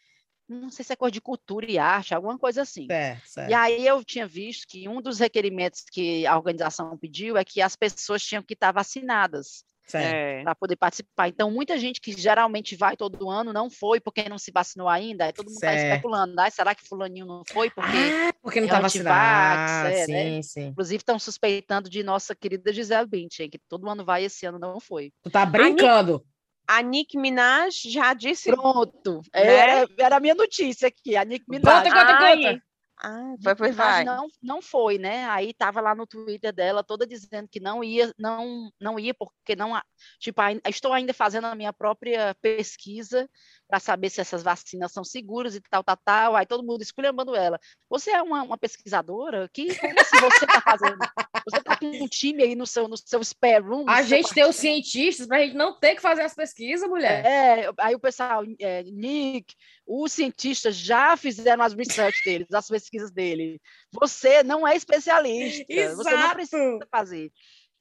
não sei se é coisa de cultura e arte, alguma coisa assim. Certo, certo. E aí eu tinha visto que um dos requerimentos que a organização pediu é que as pessoas tinham que estar vacinadas. É. para poder participar. Então, muita gente que geralmente vai todo ano não foi porque não se vacinou ainda. Aí todo mundo está especulando. Ah, será que fulaninho não foi porque, ah, porque não está é vacinado? É, sim, né? sim. Inclusive, estão suspeitando de nossa querida Gisele Bündchen, que todo ano vai esse ano não foi. Tu tá brincando? A Nick Minaj já disse. Pronto. Né? Era, era a minha notícia aqui. A Nick Minaj. Conta, conta, conta. Ah, vai, vai, vai. Não, não foi, né? Aí tava lá no Twitter dela toda dizendo que não ia, não, não ia porque não, tipo, estou ainda fazendo a minha própria pesquisa para saber se essas vacinas são seguras e tal, tal, tal. Aí todo mundo esculhambando ela. Você é uma, uma pesquisadora? Que como se você está fazendo? (laughs) Você está com um time aí no seu, no seu spare room? A gente tem os cientistas para a gente não ter que fazer as pesquisas, mulher. É, aí o pessoal, é, Nick, os cientistas já fizeram as research (laughs) deles, as pesquisas dele. Você não é especialista, Exato. você não precisa fazer.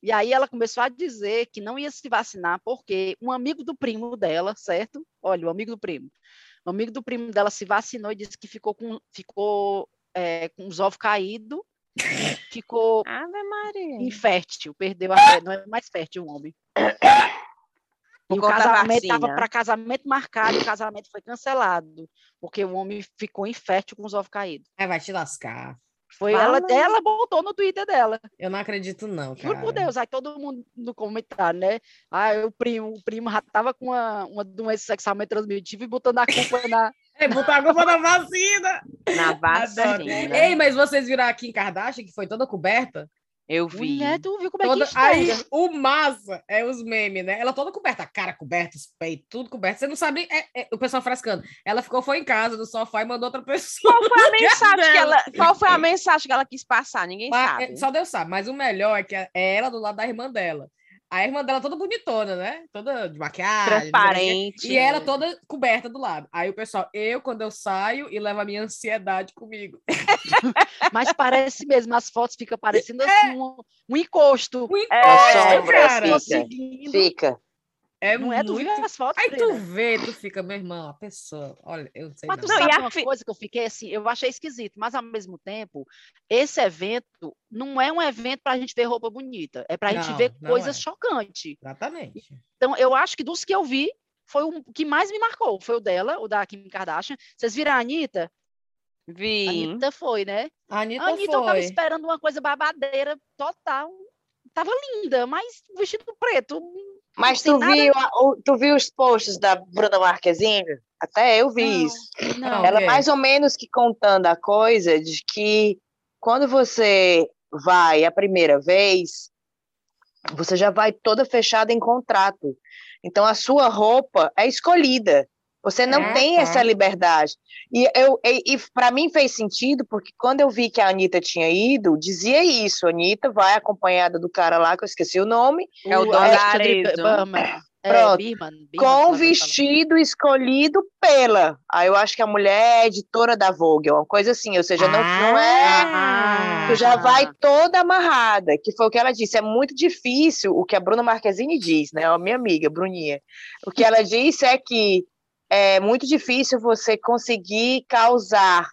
E aí ela começou a dizer que não ia se vacinar porque um amigo do primo dela, certo? Olha, o amigo do primo. O amigo do primo dela se vacinou e disse que ficou com, ficou, é, com os ovos caídos, ficou Ave Maria. infértil, perdeu a fé, não é mais fértil o homem. E o casamento estava para casamento marcado, o casamento foi cancelado, porque o homem ficou infértil com os ovos caídos. É, vai te lascar. Foi Fala. ela, ela botou no Twitter dela. Eu não acredito, não, cara. Juro por Deus, aí todo mundo no comentário, né? Ah, o primo, o primo já tava com uma, uma doença sexualmente transmitível e botando a culpa na. É, botar a culpa na vacina. Na vacina. Ei, mas vocês viram aqui em Kardashian, que foi toda coberta? Eu vi. Mulher, tu viu como é Toda... que Aí, o massa é os memes, né? Ela toda coberta, a cara coberta, os peitos, tudo coberto. Você não sabe, é- é- o pessoal frescando. Ela ficou, foi em casa, no sofá, e mandou outra pessoa. Qual foi a (laughs) mensagem que ela, qual foi a mensagem que ela quis passar? Ninguém Mas, sabe. é, só Deus sabe. Mas o melhor é que é ela do lado da irmã dela. A irmã dela toda bonitona, né? Toda de maquiagem. Transparente. E ela toda coberta do lado. Aí o pessoal, eu, quando eu saio, e levo a minha ansiedade comigo. (laughs) Mas parece mesmo, as fotos ficam parecendo assim, um, um encosto. Um É, encosto, sombra, cara. fica. Seguindo. Fica. É Não é? Tu muito... viu as fotos? Aí tu Brena? vê, tu fica, meu irmão, a pessoa. Olha, eu não sei. Mas tu não. Não, e sabe a uma fi- coisa que eu fiquei assim, eu achei esquisito, mas ao mesmo tempo, esse evento não é um evento para a gente ver roupa bonita, é para a gente Não, ver não coisa é. chocante. Exatamente. Então, eu acho que dos que eu vi, foi o que mais me marcou, foi o dela, o da Kim Kardashian. Vocês viram a Anitta? A Vi. Anitta foi, né? A Anitta, A Anitta eu tava foi. esperando uma coisa babadeira total. Tava linda, mas vestido preto. Mas tu viu, a- o- tu viu os posts da Bruna Marquezine? Até eu vi Não, isso. Não, Ela Ok. mais ou menos que contando a coisa de que quando você vai a primeira vez, você já vai toda fechada em contrato. Então a sua roupa é escolhida. Você não Ah, tem tá. essa liberdade. E, eu, e, e para mim fez sentido, porque quando eu vi que a Anitta tinha ido, dizia isso: a Anitta vai acompanhada do cara lá, que eu esqueci o nome, É o Alexandre Donarezo. Berman. É, Pronto. Birman, Birman, com o é vestido escolhido pela. Aí eu acho que a mulher é editora da Vogue, uma coisa assim, ou seja, não, não é. Ah, Tu já vai toda amarrada, que foi o que ela disse. É muito difícil o que a Bruna Marquezine diz, né? A minha amiga, Bruninha. O que ela disse é que é muito difícil você conseguir causar,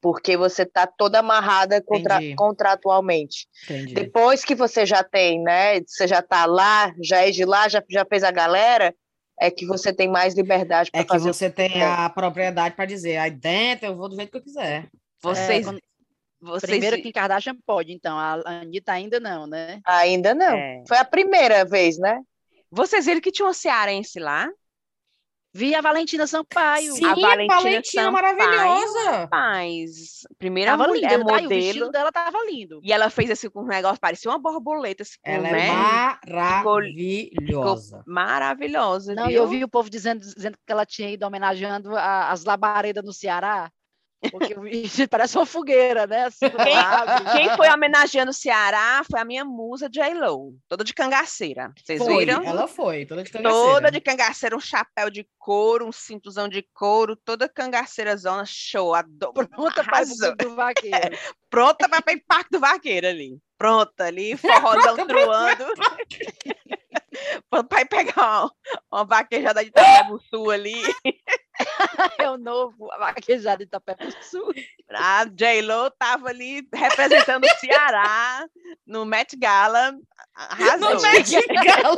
porque você está toda amarrada contra- Entendi. contratualmente. Entendi. Depois que você já tem, né? Você já está lá, já é de lá, já, já fez a galera, é que você tem mais liberdade para É que fazer. você tem a propriedade para dizer, aí dentro eu vou do jeito que eu quiser. Vocês, quando- vocês Primeiro que Kardashian pode, então. A Anitta ainda não, né? Ainda não. é. Foi a primeira vez, né? Vocês viram que tinha uma cearense lá? Vi a Valentina Sampaio. Sim, a Valentina Valentina Sampaio. maravilhosa. Mas, primeira Tava mulher linda, tá? E o vestido modelo. dela tava lindo. E ela fez assim com um negócio, parecia uma borboleta, assim, Ela é né? maravilhosa. Maravilhosa, Não, e viu? eu vi o povo dizendo, dizendo que ela tinha ido homenageando a- as labaredas no Ceará. Porque (laughs) parece uma fogueira, né? Assim, Quem, quem foi homenageando o Ceará foi a minha musa J-Lo, toda de cangaceira. Vocês Foi, viram? ela foi, toda de cangaceira. Toda de cangaceira, um chapéu de couro, um cintuzão de couro, toda cangaceira zona, show, adoro. Pronta para do vaqueiro. (laughs) Pronta para ir Parque do Vaqueiro ali. Pronta ali, forrozão truando. Para (laughs) ir pegar uma, uma vaquejada de Itapebuçu ali. (laughs) É o novo, a vaquejada de Itapé pro Sul. A J-Lo tava ali representando o Ceará no Met Gala. Arrasou. No Met Gala.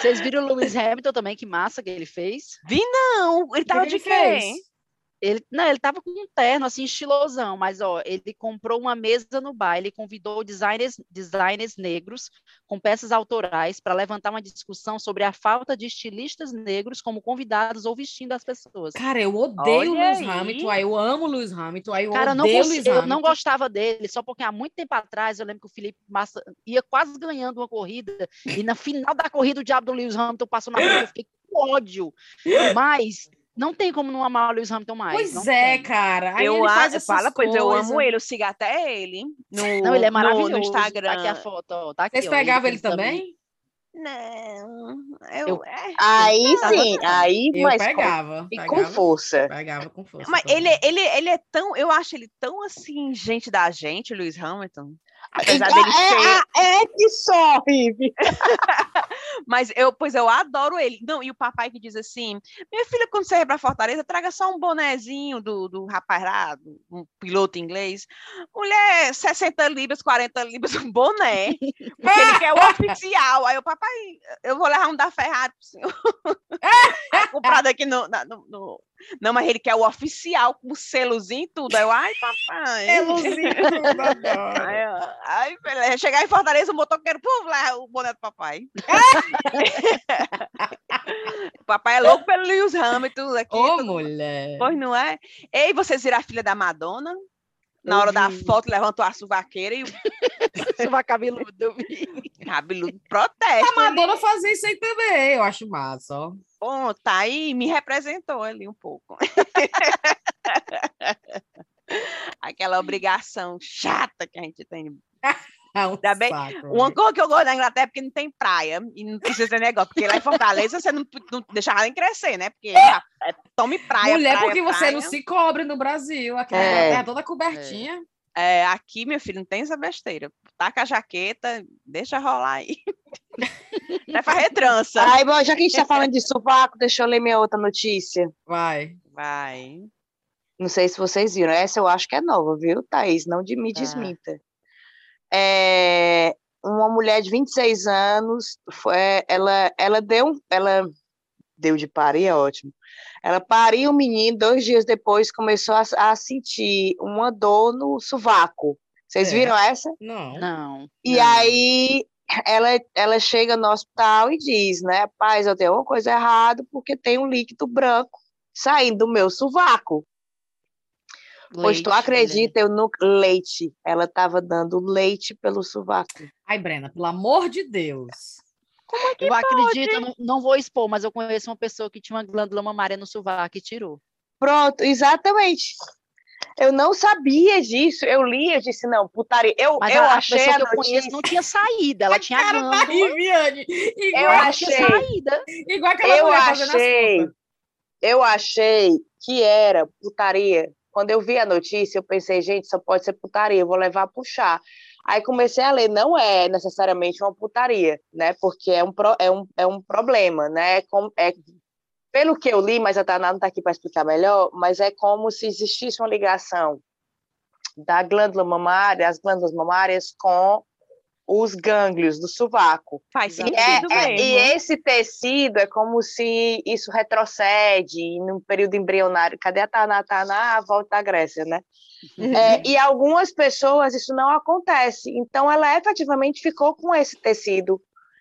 Vocês viram o Lewis Hamilton também, que massa que ele fez? Não, ele tava que de quem? Ele, não, ele tava com um terno assim estilosão, mas ó, ele comprou uma mesa no baile, convidou designers, designers negros com peças autorais para levantar uma discussão sobre a falta de estilistas negros como convidados ou vestindo as pessoas. Cara, eu odeio o Olha Lewis aí. Hamilton, aí eu amo o Lewis Hamilton, aí eu Cara, eu não, odeio o consi- Lewis eu Hamilton. não gostava dele, só porque há muito tempo atrás eu lembro que o Felipe Massa ia quase ganhando uma corrida, e na final da corrida o diabo do Lewis Hamilton passou na frente, eu fiquei com ódio. (laughs) Mas não tem como não amar o Lewis Hamilton mais. Pois é, tem. cara. Aí eu ele faz a- essas fala, pois eu amo ele, eu sigo até ele no, (laughs) Não, ele é maravilhoso. no Instagram. Tá aqui a foto, ó, tá aqui, Vocês pegavam ele também? Não, eu, Eu- é. Aí sim, aí, Eu mas com, pegava. e pegava, com força. Pegava com força. Mas também. ele, ele, ele é tão, eu acho ele tão assim, gente da gente, Lewis Hamilton. Apesar dele ser... É, é que só, Rive. (laughs) Mas eu, pois eu adoro ele. Não, e o papai que diz assim: minha filha, quando você ir para Fortaleza, traga só um bonezinho do, do rapaz lá, do, um piloto inglês. Mulher, 60 libras, 40 libras, um boné. Porque ele quer o (laughs) oficial. Aí o papai, eu vou levar um da Ferrari pro senhor. (laughs) comprado aqui no, no, no, Não, mas ele quer o oficial, com o selozinho e tudo. Aí eu, ai, papai. Selozinho tudo, (laughs) Aí, ó, ai, beleza. Chegar em Fortaleza, o motoqueiro, pum, lá, o boné do papai. o (laughs) papai é louco pelo Lewis Hamilton aqui. Ô, tudo. mulher. Pois não é? Ei, vocês viram a filha da Madonna? Na hora da foto, levantou a suvaqueira e o (laughs) Suva cabeludo. cabelo protesto. A Madonna fazia isso aí também, eu acho massa, ó. Bom, tá aí, me representou ali um pouco. (laughs) Aquela obrigação chata que a gente tem. É um Ainda bem- saco, Uma velho. coisa que eu gosto da Inglaterra é porque não tem praia e não precisa ter negócio. Porque lá em Fortaleza você não, não deixava nem crescer, né? Porque já- é, tome praia. Mulher, praia, porque você praia. não se cobre no Brasil. Aqui na É. Inglaterra toda cobertinha. É, aqui, meu filho, não tem essa besteira. Taca a jaqueta, deixa rolar aí. (laughs) (laughs) Vai fazer trança. Ai, bom, já que a gente tá falando de sovaco, deixa eu ler minha outra notícia. Vai. Vai. Não sei se vocês viram. Essa eu acho que é nova, viu, Thaís? Não de me Tá. desminta. É, uma mulher de 26 anos, foi, ela, ela deu, ela deu de parir, é ótimo. Ela pariu o menino, dois dias depois começou a, a sentir uma dor no sovaco. Vocês É. viram essa? Não. Não. E não. aí ela, ela chega no hospital e diz, né, rapaz, eu tenho uma coisa errada porque tem um líquido branco saindo do meu sovaco. Pois tu Leite, acredita, eu no leite. Ela estava dando leite pelo sovaco. Ai, Brena, pelo amor de Deus. mulher. Eu acredito, eu não, não vou expor, mas eu conheço uma pessoa que tinha uma glândula mamária no sovaco e tirou. Pronto, exatamente. Eu não sabia disso. Eu li, eu disse, não, putaria. Eu, Mas eu a, achei pessoa a que eu conheço não tinha saída, ela tinha Cara Riviane. Eu Igual, ela achei. saída. igual aquela Eu mulher achei, eu achei que era putaria. Quando eu vi a notícia, eu pensei, gente, só pode ser putaria, eu vou levar a puxar. Aí comecei a ler, não é necessariamente uma putaria, né? Porque é um, pro- é um, é um problema, né? Com- é, pelo que eu li, mas a Taná não está aqui para explicar melhor, mas é como se existisse uma ligação da glândula mamária, as glândulas mamárias com os gânglios do sovaco. Faz E E, sentido é- é- e esse tecido é como se isso retrocede e no período embrionário. Cadê a Taná? Taná, a volta da Grécia, né? É, e algumas pessoas isso não acontece. Então, ela efetivamente ficou com esse tecido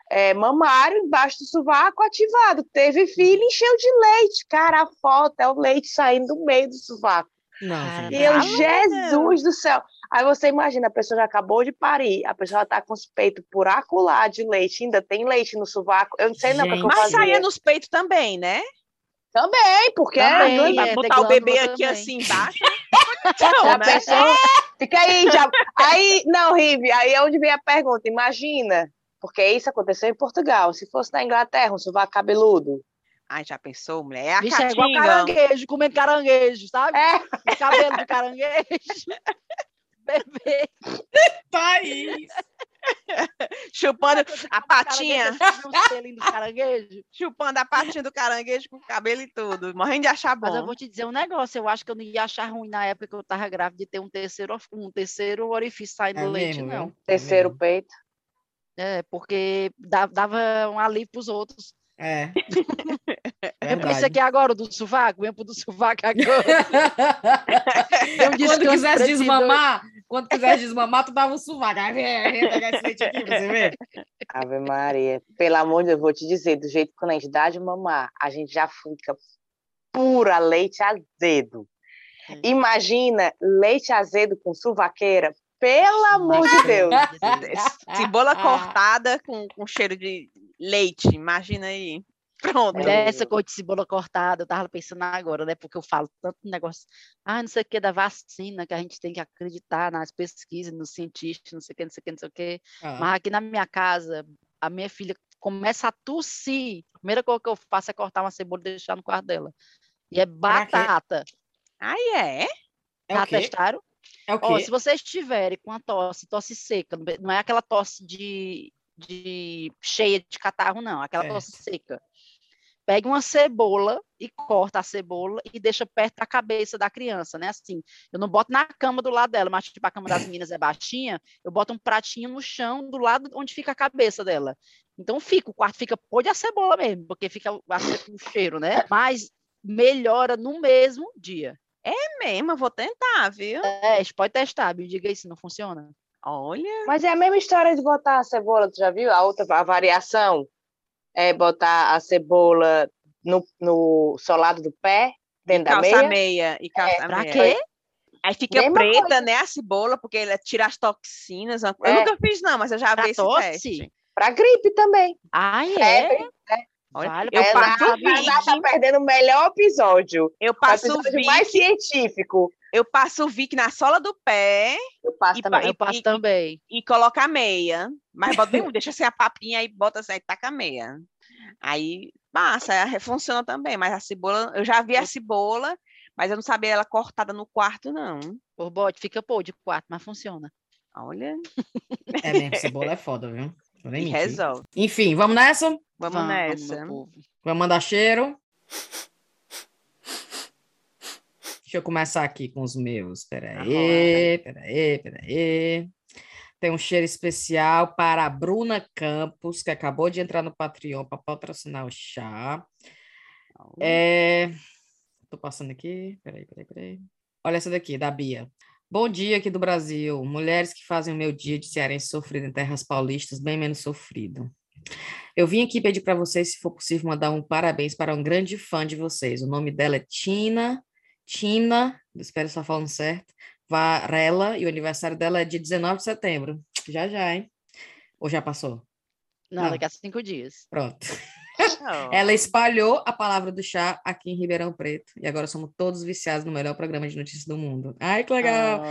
é, mamário embaixo do sovaco ativado. Teve filho, encheu de leite. Cara, a foto é o leite saindo do meio do sovaco. Não. E eu, Jesus do céu. Aí você imagina, a pessoa já acabou de parir, a pessoa está com os peitos por acular de leite, ainda tem leite no sovaco. Eu não sei não o que eu Gente. Mas fazia. saía nos peitos também, né? Também, porque Também, é, é, botar o bebê aqui também. assim embaixo. (laughs) Já Não, né? pensou? Fica aí, já. Aí, não, Rive, aí é onde vem a pergunta. Imagina, porque isso aconteceu em Portugal. Se fosse na Inglaterra, um sovaco cabeludo. Ai, já pensou, mulher? É a Vixe, é igual caranguejo, comendo caranguejo, sabe? É, O cabelo de caranguejo. (laughs) Bebê. Thaís. (laughs) Chupando Quando você a patinha. do caranguejo. chupando a patinha do caranguejo com o cabelo e tudo. Morrendo de achar Mas eu bom. vou te dizer um negócio, eu acho que eu não ia achar ruim na época que eu tava grávida de ter um terceiro, um terceiro orifício saindo É do leite, mesmo, não. terceiro É. peito. É, porque dava um alívio pros outros. É. (laughs) Eu pensei que agora o do sovaco, pro do sovaco agora. (laughs) Quando esses desmamar, quando quiser desmamar, tu dava um sovaco. Aí vem, vem pegar esse leite aqui, você vê? Ave Maria. Pelo amor de Deus, eu vou te dizer, do jeito que quando a gente dá de mamar, a gente já fica pura leite azedo. Hum. Imagina leite azedo com suvaqueira. Pelo amor de Deus. (laughs) Cebola cortada com, com cheiro de leite. Imagina aí. Pronto. Essa coisa de cebola cortada, eu tava pensando agora, né? Porque eu falo tanto negócio, ah, não sei o que, da vacina, que a gente tem que acreditar nas pesquisas, nos cientistas, não sei o que, não sei o que, não sei o que. Ah, Mas aqui na minha casa, a minha filha começa a tossir. A primeira coisa que eu faço é cortar uma cebola e deixar no quarto dela. E é batata. Aí é. é Já o quê? testaram? É o quê? Ó, se vocês tiverem com a tosse, tosse seca, não é aquela tosse de, de cheia de catarro, não, aquela Certo. tosse seca. Pegue uma cebola e corta a cebola e deixa perto da cabeça da criança, né? Assim, eu não boto na cama do lado dela, mas tipo a cama das (laughs) meninas é baixinha, eu boto um pratinho no chão do lado onde fica a cabeça dela. Então fica, o quarto fica pôr de a cebola mesmo, porque fica o, a- o cheiro, né? Mas melhora no mesmo dia. É mesmo, eu vou tentar, viu? É, pode testar, me diga aí se não funciona. Olha. Mas é a mesma história de botar a cebola, tu já viu? A outra a variação é botar a cebola no, no solado do pé, dentro da calça meia. meia e calça Pra meia. quê? Aí fica Mesma preta, coisa. né, a cebola, porque ela tira as toxinas. Eu É. nunca fiz, não, mas eu já Pra vi esse tosse? teste. Pra gripe também. Ai, é? Febre. Olha, Vale, eu É, passo a o Tainá tá vídeo, perdendo o melhor episódio. eu passo o episódio Vic, mais científico. eu passo o Vic na sola do pé Eu passo E também. pa- Eu passo e- também. e coloca a meia. Mas bota bem, deixa assim a papinha aí, bota assim, aí taca a meia. Aí passa, funciona também. Mas a cebola, eu já vi a cebola, mas eu não sabia ela cortada no quarto, não. Por bote, fica pô de quarto, mas funciona. Olha, É mesmo, cebola é foda, viu? E resolve. Enfim, vamos nessa? Vamos, nessa. meu povo. Vamos mandar cheiro. Deixa eu começar aqui com os meus. Peraí, peraí, peraí. Tem um cheiro especial para a Bruna Campos, que acabou de entrar no Patreon para patrocinar o chá. É... Tô passando aqui. Peraí, peraí, peraí. Olha essa daqui, da Bia. Bom dia aqui do Brasil. Mulheres que fazem o meu dia de cearense sofrido em terras paulistas, bem menos sofrido. Eu vim aqui pedir para vocês, se for possível, mandar um parabéns para um grande fã de vocês. O nome dela é Tina, Tina, espero estar falando certo, Varela, e o aniversário dela é de 19 de setembro. Já já, hein? Ou já passou? Não, Não. daqui a cinco dias. Pronto. (laughs) Ela espalhou a palavra do chá aqui em Ribeirão Preto. E agora somos todos viciados no melhor programa de notícias do mundo. Ai, que legal!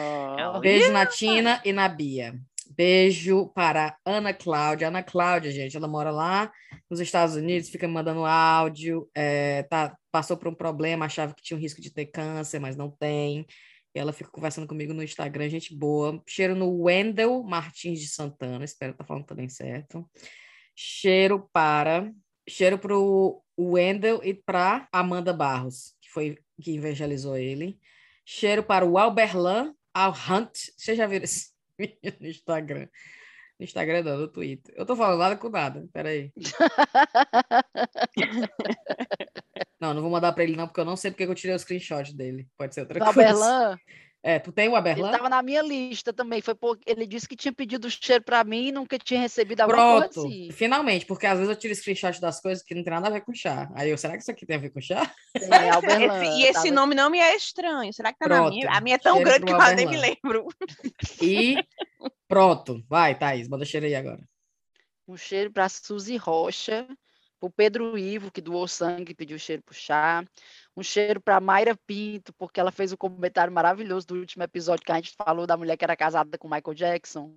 Oh, Beijo na Tina e na Bia. Beijo para Ana Cláudia. Ana Cláudia, gente, ela mora lá nos Estados Unidos, fica me mandando áudio, é, tá, passou por um problema, achava que tinha um risco de ter câncer, mas não tem. E ela fica conversando comigo no Instagram, gente boa. Cheiro no Wendel Martins de Santana, espero estar falando também certo. Cheiro para. Cheiro para o Wendel e para Amanda Barros, que foi que evangelizou ele. Cheiro para o Alberlan Al Hunt. Vocês já viram esse (laughs) vídeo no Instagram? No Instagram não, no Twitter. Eu tô falando nada com nada, peraí. (laughs) Não, não vou mandar para ele não, porque eu não sei porque que eu tirei o screenshot dele. Pode ser outra coisa. Aberlan, É, tu tem o ele Aberlan? estava na minha lista também. Foi por... Ele disse que tinha pedido cheiro para mim e nunca tinha recebido alguma coisa Pronto, assim. finalmente, porque às vezes eu tiro screenshot das coisas que não tem nada a ver com chá. Aí eu, será que isso aqui tem a ver com chá? É, (laughs) Alberlan, Esse- e esse tava- nome não me é estranho. Será que tá na Pronto, minha? A minha é tão cheiro grande que eu nem me lembro. E (laughs) pronto, vai, Thaís, manda cheiro aí agora. Um cheiro para Suzy Rocha, para o Pedro Ivo, que doou sangue e pediu cheiro para chá. Um cheiro para Mayra Pinto, porque ela fez um comentário maravilhoso do último episódio que a gente falou da mulher que era casada com Michael Jackson.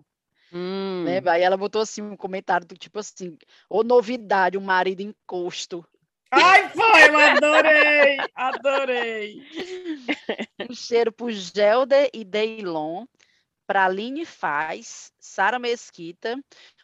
Hum. Lembra? Aí ela botou assim um comentário do tipo assim: Ô novidade, um marido encosto. Ai, foi, eu adorei, adorei. (laughs) Um cheiro para Gelder e Deilon, para Aline Faz, Sara Mesquita.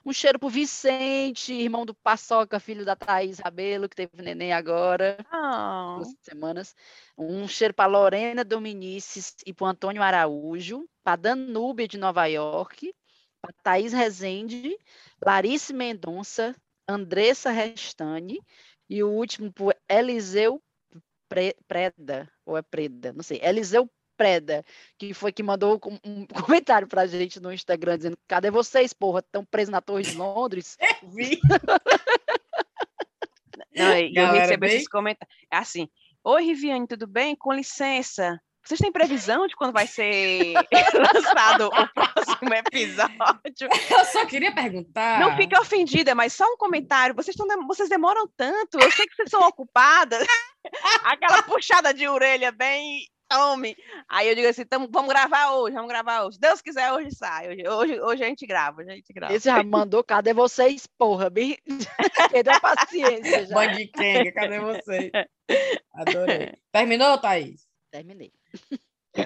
Um cheiro para Vicente, irmão do Paçoca, filho da Thaís Rabelo, que teve neném agora. Ah. duas semanas. Um cheiro para Lorena Dominices e para Antônio Araújo, para Danúbia de Nova York, para Thaís Rezende, Larice Mendonça, Andressa Restani e o último para Eliseu Pre- Preda, ou é Preda, não sei, Eliseu Preda, que foi que mandou um (laughs) comentário para a gente no Instagram dizendo: cadê vocês, porra? Estão presos na Torre de Londres? (laughs) Vi. (laughs) Não, eu Galera, recebo bem? esses comentários. É assim, oi, Riviane, tudo bem? Com licença. Vocês têm previsão de quando vai ser lançado o próximo episódio? Eu só queria perguntar. Não fica ofendida, mas só um comentário. Vocês, tão vocês demoram tanto. Eu sei que vocês são ocupadas. Aquela puxada de orelha bem. Tome. Aí eu digo assim: tamo, vamos gravar hoje, vamos gravar hoje. Se Deus quiser, hoje sai. Hoje, hoje, hoje a gente grava, hoje a gente grava. Esse já mandou, cadê vocês, porra? Bem... (laughs) Perdeu a paciência já. Band Kenga, cadê vocês? Adorei. Terminou, Thaís? Terminei.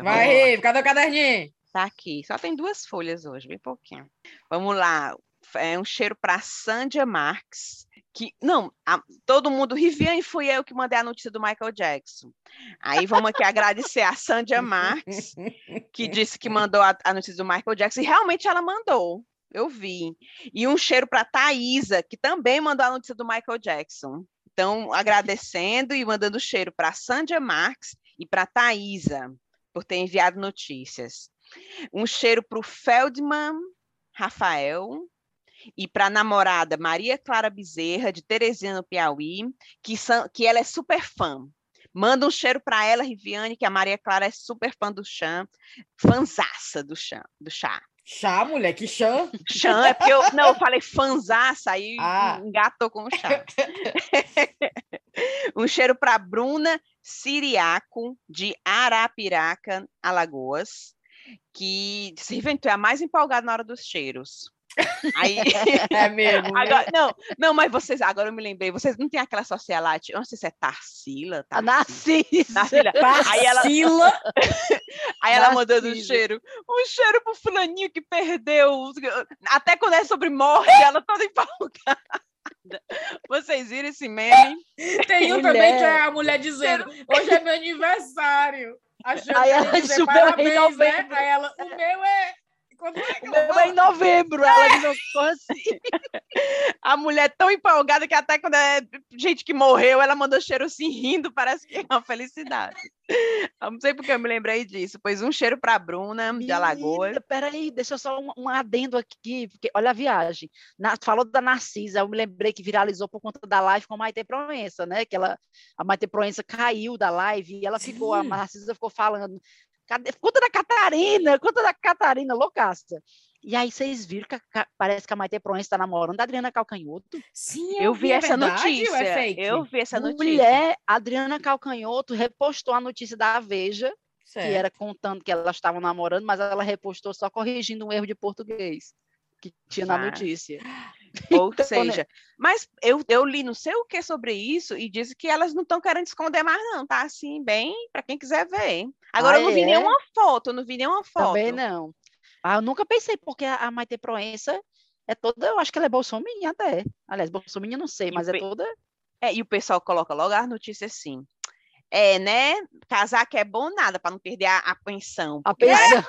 Vai. Rive, cadê o caderninho? Tá aqui. Só tem duas folhas hoje, bem pouquinho. Vamos lá. É um cheiro para Sandia Marx, que não, a, todo mundo, Riviane, fui eu que mandei a notícia do Michael Jackson. Aí vamos aqui agradecer a Sandia Marx, que disse que mandou a, a, notícia do Michael Jackson, e realmente ela mandou, eu vi. E um cheiro para Thaisa, que também mandou a notícia do Michael Jackson. Então, agradecendo e mandando cheiro para Sandia Marx e para Thaisa, por ter enviado notícias. Um cheiro para o Feldman Rafael, e para a namorada Maria Clara Bezerra, de Teresina, no Piauí, que, são, que ela é super fã. Manda um cheiro para ela, Riviane, que a Maria Clara é super fã do chá, fanzaça do chá. Do chá. Chá, mulher, que chã? Chã, é porque eu, não, eu falei fanzaça, aí ah. engatou com o chá. (laughs) um cheiro para Bruna Siriaco, de Arapiraca, Alagoas, que se inventou é a mais empolgada na hora dos cheiros. Aí... (laughs) É mesmo. Né? Agora, não, não, mas vocês, agora eu me lembrei, vocês não tem aquela socialite, eu não sei se é Tarsila. Tarsila. Narcisa. Narcila. Aí ela, (laughs) aí ela mandando um cheiro, um cheiro pro fulaninho que perdeu, até quando é sobre morte, ela toda empolgada. Vocês viram esse meme? Tem um também que é a mulher dizendo: hoje é meu aniversário. Achando aí ela dizer, parabéns, né? Aí ela, o meu é quando é, em novembro, ela me assim. A mulher tão empolgada que até quando é gente que morreu, ela mandou cheiro assim rindo, parece que é uma felicidade. Eu não sei porque eu me lembrei disso. Pois um cheiro para Bruna, de Alagoas. Peraí, deixa eu só um, um, adendo aqui, porque olha a viagem. Na, falou da Narcisa, eu me lembrei que viralizou por conta da live com a Maite Proença, né? Que ela, a Maite Proença caiu da live e ela ficou, Sim. a Narcisa ficou falando Conta da Catarina, conta da Catarina, loucaça. E aí vocês viram que a, parece que a Maite Proença está namorando a Adriana Calcanhoto. Sim, eu, eu vi, vi é essa verdade, notícia. É eu vi essa notícia. Mulher, Adriana Calcanhoto repostou a notícia da Veja, certo. que era contando que elas estavam namorando, mas ela repostou só corrigindo um erro de português que tinha ah. na notícia. Ou (laughs) então, seja, mas eu, eu li não sei o que sobre isso e disse que elas não estão querendo esconder mais, não, tá assim, bem, para quem quiser ver. Agora ah, eu não vi é? nenhuma foto, não vi nenhuma foto. Também não. Ah, eu nunca pensei, porque a, a Maite Proença é toda, eu acho que ela é bolsominha até. Aliás, bolsominha não sei, mas é toda. É, e o pessoal coloca logo a notícia assim é, né? Casar que é bom nada para não perder a, a pensão. A pensão.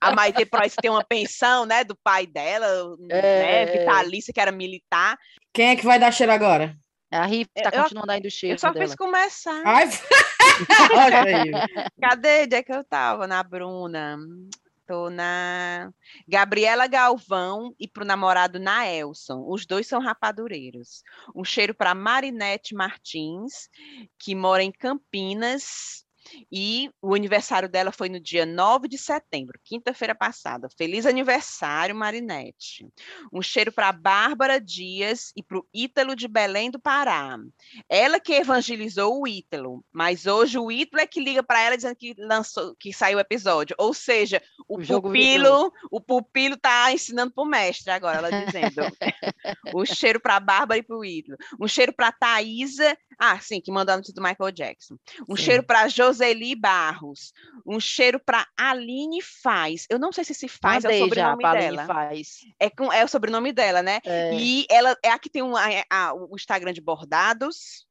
a Maite Prois tem uma pensão, né, do pai dela, né, é... né, vitalícia, que era militar. Quem é que vai dar cheiro agora? É a Rita tá eu, continuando aí do cheiro. Eu só dela. fiz começar. Ai... (laughs) Olha aí. Cadê? Onde é que eu tava? Na Bruna. Na Gabriela Galvão e pro namorado Naelson. Os dois são rapadureiros. Um cheiro para Marinete Martins, que mora em Campinas e o aniversário dela foi no dia 9 de setembro, quinta-feira passada. Feliz aniversário, Marinette. Um cheiro para Bárbara Dias e para o Ítalo de Belém do Pará. Ela que evangelizou o Ítalo, mas hoje o Ítalo é que liga para ela dizendo que lançou, que saiu o episódio. Ou seja, o, o pupilo, o pupilo tá ensinando para o mestre agora, ela dizendo. (laughs) o cheiro para Bárbara e para o Ítalo. Um cheiro para Thaisa, ah, sim, que mandou a notícia do Michael Jackson. Um sim. cheiro para José Roseli Barros. Um cheiro para Aline Faz. Eu não sei se se faz Mandei é o sobrenome já, dela. Faz. É, com, é o sobrenome dela, né? É. E ela é a que tem um, a, a, o Instagram de bordados.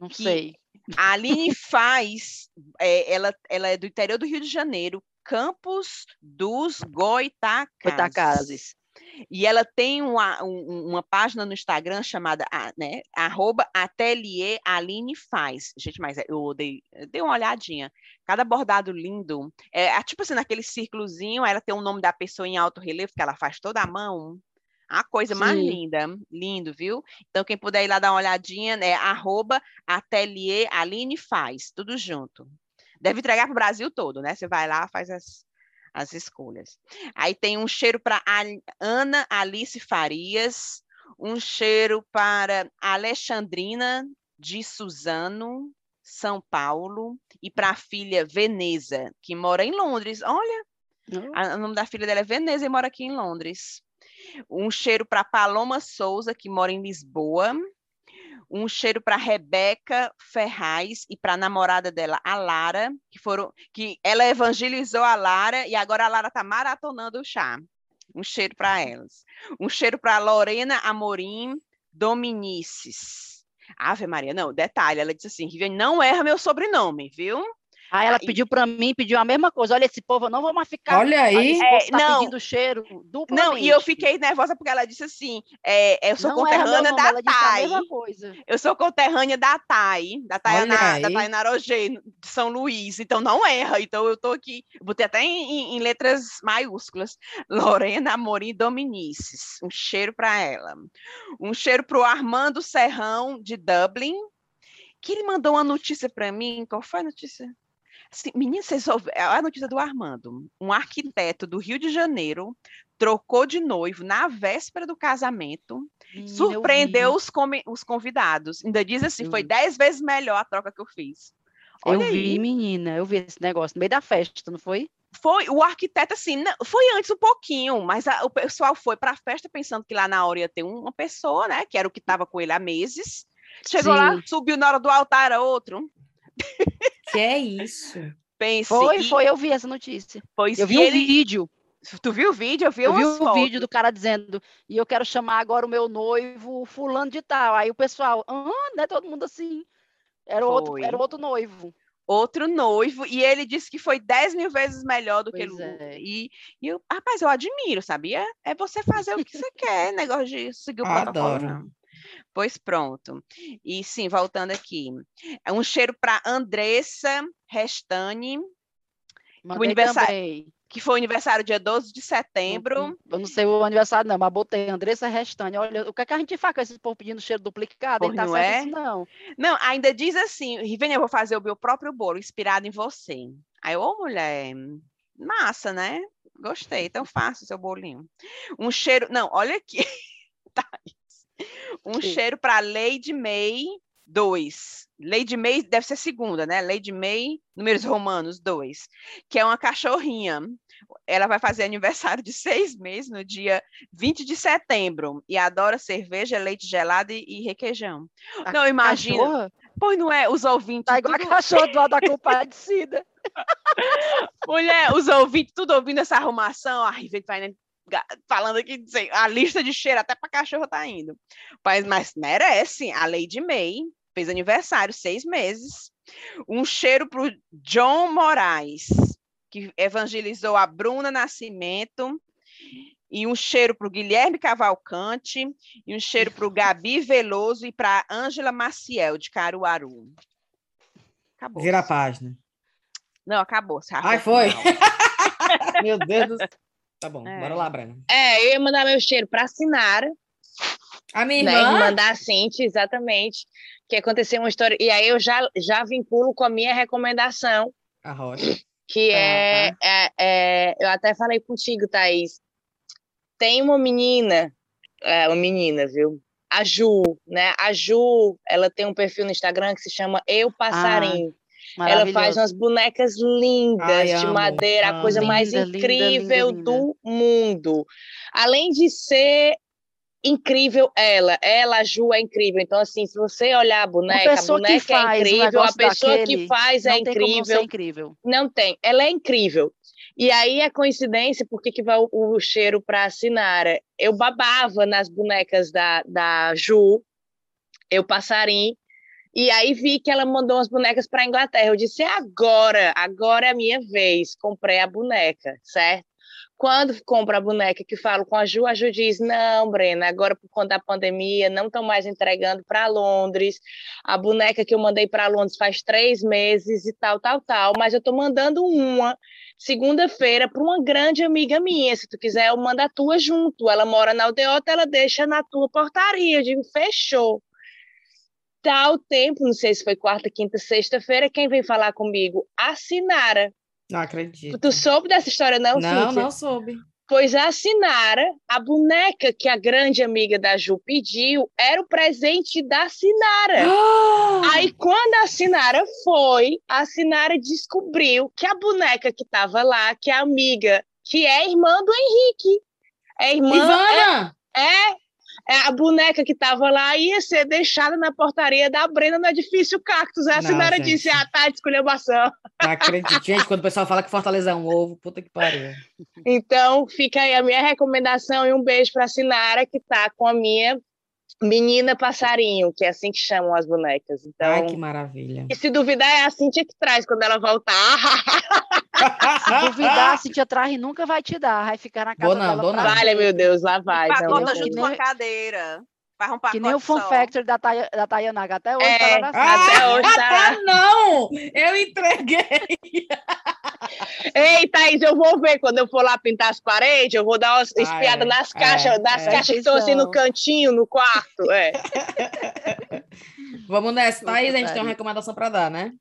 Não sei. A Aline (laughs) Faz, é, ela, ela é do interior do Rio de Janeiro, Campos dos Goitacazes. Goitacazes. E ela tem uma, uma página no Instagram chamada né, arroba ateliê Aline Faz. Gente, mas é, eu dei, dei uma olhadinha. Cada bordado lindo. É, tipo assim, naquele círculozinho, ela tem o nome da pessoa em alto relevo, que ela faz toda a mão. A coisa Sim. mais linda, lindo, viu? Então, quem puder ir lá dar uma olhadinha, é arroba ateliê Aline Faz, tudo junto. Deve entregar para o Brasil todo, né? Você vai lá, faz as, as escolhas. Aí tem um cheiro para Ana Alice Farias, um cheiro para Alexandrina de Suzano, São Paulo, e para a filha Veneza, que mora em Londres. Olha, a, o nome da filha dela é Veneza e mora aqui em Londres. Um cheiro para Paloma Souza, que mora em Lisboa. Um cheiro para Rebeca Ferraz e para a namorada dela, a Lara, que foram que ela evangelizou a Lara e agora a Lara está maratonando o chá. Um cheiro para elas. Um cheiro para Lorena Amorim Dominices. Ave Maria, não, detalhe, ela disse assim, Riviane, não erra meu sobrenome, viu? Aí ela aí, pediu para mim, pediu a mesma coisa. Olha, esse povo não vou mais ficar. Olha aí. É, tá não, pedindo cheiro duplamente. Não, e eu fiquei nervosa porque ela disse assim: é, eu sou não conterrânea da Thay. Eu sou conterrânea da Thay, da Thay, na, da Thay Narogê, de São Luís. Então não erra. Então eu tô aqui, botei até em, em letras maiúsculas. Lorena Amorim Dominices. Um cheiro para ela. Um cheiro para o Armando Serrão, de Dublin. Que ele mandou uma notícia para mim. Qual foi a notícia? Assim, menina, vocês a notícia do Armando. Um arquiteto do Rio de Janeiro trocou de noivo na véspera do casamento, surpreendeu os, os, convidados. Ainda diz assim, eu foi vi. dez vezes melhor a troca que eu fiz. Olha eu vi, aí. menina, eu vi esse negócio no meio da festa, não foi? Foi, o arquiteto, assim, foi antes um pouquinho, mas a, o pessoal foi para a festa pensando que lá na hora ia ter uma pessoa, né, que era o que estava com ele há meses. Chegou Sim. lá, subiu na hora do altar, era outro. Que é isso? Pense, foi, e... foi, eu vi essa notícia. Pois eu vi o ele... vídeo. Tu viu o vídeo? Eu vi, eu vi o fotos. vídeo do cara dizendo, e eu quero chamar agora o meu noivo fulano de tal. Aí o pessoal, ah, né? Todo mundo assim. Era, outro, era outro noivo. Outro noivo, e ele disse que foi 10 mil vezes melhor do pois que ele. É. E, e eu, rapaz, eu admiro, sabia? É você fazer o que você quer, negócio de seguir o protocolo. Pois pronto. E sim, voltando aqui. É um cheiro para Andressa Restani. o aniversário, que foi o aniversário dia 12 de setembro. Eu não sei o aniversário, não, mas botei Andressa Restani. Olha, o que, é que a gente faz com esse povo pedindo cheiro duplicado? Tá não é? não. Não, ainda diz assim, Rivene, eu vou fazer o meu próprio bolo, inspirado em você. Aí, ô mulher, massa, né? Gostei, então faça o seu bolinho. Um cheiro, não, olha aqui. (laughs) tá. (laughs) Um Sim. cheiro para Lady May 2. Lady May deve ser segunda, né? Lady May, números romanos 2, que é uma cachorrinha. Ela vai fazer aniversário de seis meses no dia 20 de setembro e adora cerveja, leite gelado e, e requeijão. A não, imagina. Pois não é, os ouvintes. Tá igual tudo... a cachorro do lado da (laughs) compadecida. Mulher, os ouvintes, tudo ouvindo essa arrumação, a Rivete vai falando aqui, a lista de cheiro até para cachorro tá indo. Mas, mas merece, a Lady May fez aniversário, seis meses. Um cheiro para o John Moraes, que evangelizou a Bruna Nascimento. E um cheiro para o Guilherme Cavalcante, e um cheiro para o Gabi Veloso e para Ângela Maciel, de Caruaru. Acabou. Vira a página. Não, acabou. Ai, foi. (laughs) Meu Deus do céu. Tá bom, é. bora lá, Brana. É, eu ia mandar meu cheiro para assinar. A minha né, irmã? Né, mandar a Cintia, exatamente. Que aconteceu uma história. E aí eu já, já vinculo com a minha recomendação. A Rocha. Que é, é, é, Eu até falei contigo, Thaís. Tem uma menina, é, uma menina, viu? A Ju, né? A Ju, ela tem um perfil no Instagram que se chama Eu Passarinho. Ah. Ela faz umas bonecas lindas Ai, de amo, madeira, amo. a coisa linda, mais incrível linda, linda, do mundo. Além de ser incrível ela, ela, a Ju, é incrível. Então, assim, se você olhar a boneca, a boneca é incrível, a pessoa que faz é incrível. incrível. Não tem, ela é incrível. E aí a coincidência, por que vai o, o cheiro para a Sinara? Eu babava nas bonecas da, da Ju, eu passarinho, e aí vi que ela mandou umas bonecas para a Inglaterra. Eu disse: agora, agora é a minha vez. Comprei a boneca, certo? Quando compro a boneca que falo com a Ju, a Ju diz: Não, Brena, agora por conta da pandemia, não estão mais entregando para Londres. A boneca que eu mandei para Londres faz três meses e tal, tal, tal. Mas eu estou mandando uma segunda-feira para uma grande amiga minha. Se tu quiser, eu mando a tua junto. Ela mora na aldeota, ela deixa na tua portaria. Eu digo: Fechou tal tempo, não sei se foi quarta, quinta, sexta-feira, quem veio falar comigo? A Sinara. Não acredito. Tu soube dessa história, não, Não, Cíntia? não soube. Pois a Sinara, a boneca que a grande amiga da Ju pediu, era o presente da Sinara. (gasps) Aí, quando a Sinara foi, a Sinara descobriu que a boneca que estava lá, que é a amiga, que é irmã do Henrique. É irmã. Ivana! É é, a boneca que estava lá ia ser deixada na portaria da Brenda no edifício Cactus. Essa não, não era disso, é a Tati esculhambação. Não acredito. Gente, quando o pessoal fala que Fortaleza é um ovo, puta que pariu. Então, fica aí a minha recomendação e um beijo para a Sinara, que está com a minha Menina Passarinho, que é assim que chamam as bonecas. Então, Ai, que maravilha. E se duvidar, é a Cintia que traz quando ela voltar. (laughs) se duvidar, a Cintia traz e nunca vai te dar. Vai ficar na casa não, dela. Vale, meu Deus, lá vai. Pacota junto com a cadeira. Faz um que nem o Fun só. Factor da, Tay, da Tayanaga. Até hoje é, tá ah, Até hoje tá. Ah, não! Eu entreguei! (laughs) Ei, Thaís, eu vou ver quando eu for lá pintar as paredes, eu vou dar uma ah, espiada é, nas caixas, é, nas é, caixas que estão assim no cantinho, no quarto. É. (laughs) Vamos nessa, Thaís, a gente tem uma recomendação para dar, né?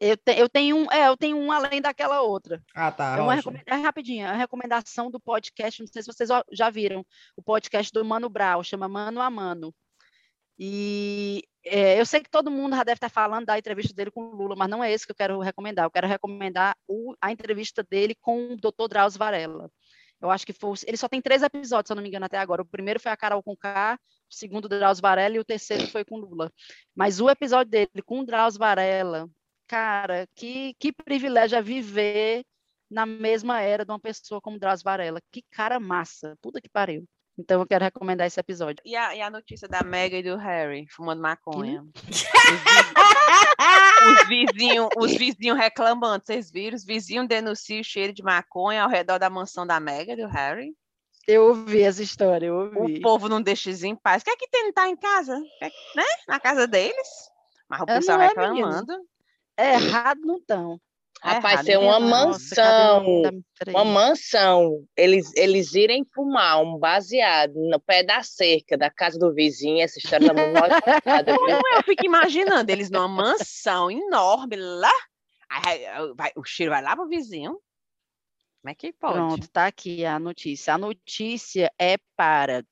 Eu, te, eu tenho um, é, eu tenho um além daquela outra. Ah, tá. É, uma, é rapidinho, é a recomendação do podcast, não sei se vocês já viram, o podcast do Mano Brau, chama Mano a Mano. E é, eu sei que todo mundo já deve estar falando da entrevista dele com o Lula, mas não é esse que eu quero recomendar. Eu quero recomendar o, a entrevista dele com o Dr. Drauzio Varela. Eu acho que foi. Ele só tem três episódios, se eu não me engano, até agora. O primeiro foi a Carol com K, o segundo Drauzio Varela e o terceiro foi com o Lula. Mas o episódio dele com o Drauzio Varela, cara, que, que privilégio é viver na mesma era de uma pessoa como Drauzio Varela. Que cara massa. Puta que pariu. Então eu quero recomendar esse episódio. E a, e a notícia da Mega e do Harry fumando maconha. os vizinhos os vizinhos reclamando, vocês viram? Os vizinhos denunciam o cheiro de maconha ao redor da mansão da Mega e do Harry. Eu ouvi essa história, eu ouvi. O povo não deixa eles em paz. Quer que tem tá em casa? Quer, né? Na casa deles. Mas o pessoal é, reclamando. É errado não estão. Rapaz, ser uma mansão, uma mansão, eles, eles irem fumar um baseado no pé da cerca da casa do vizinho, essa história da Não, eu fico imaginando, eles numa mansão enorme lá, aí, vai, o cheiro vai lá pro vizinho, como é que pode? Pronto, tá aqui a notícia. A notícia é para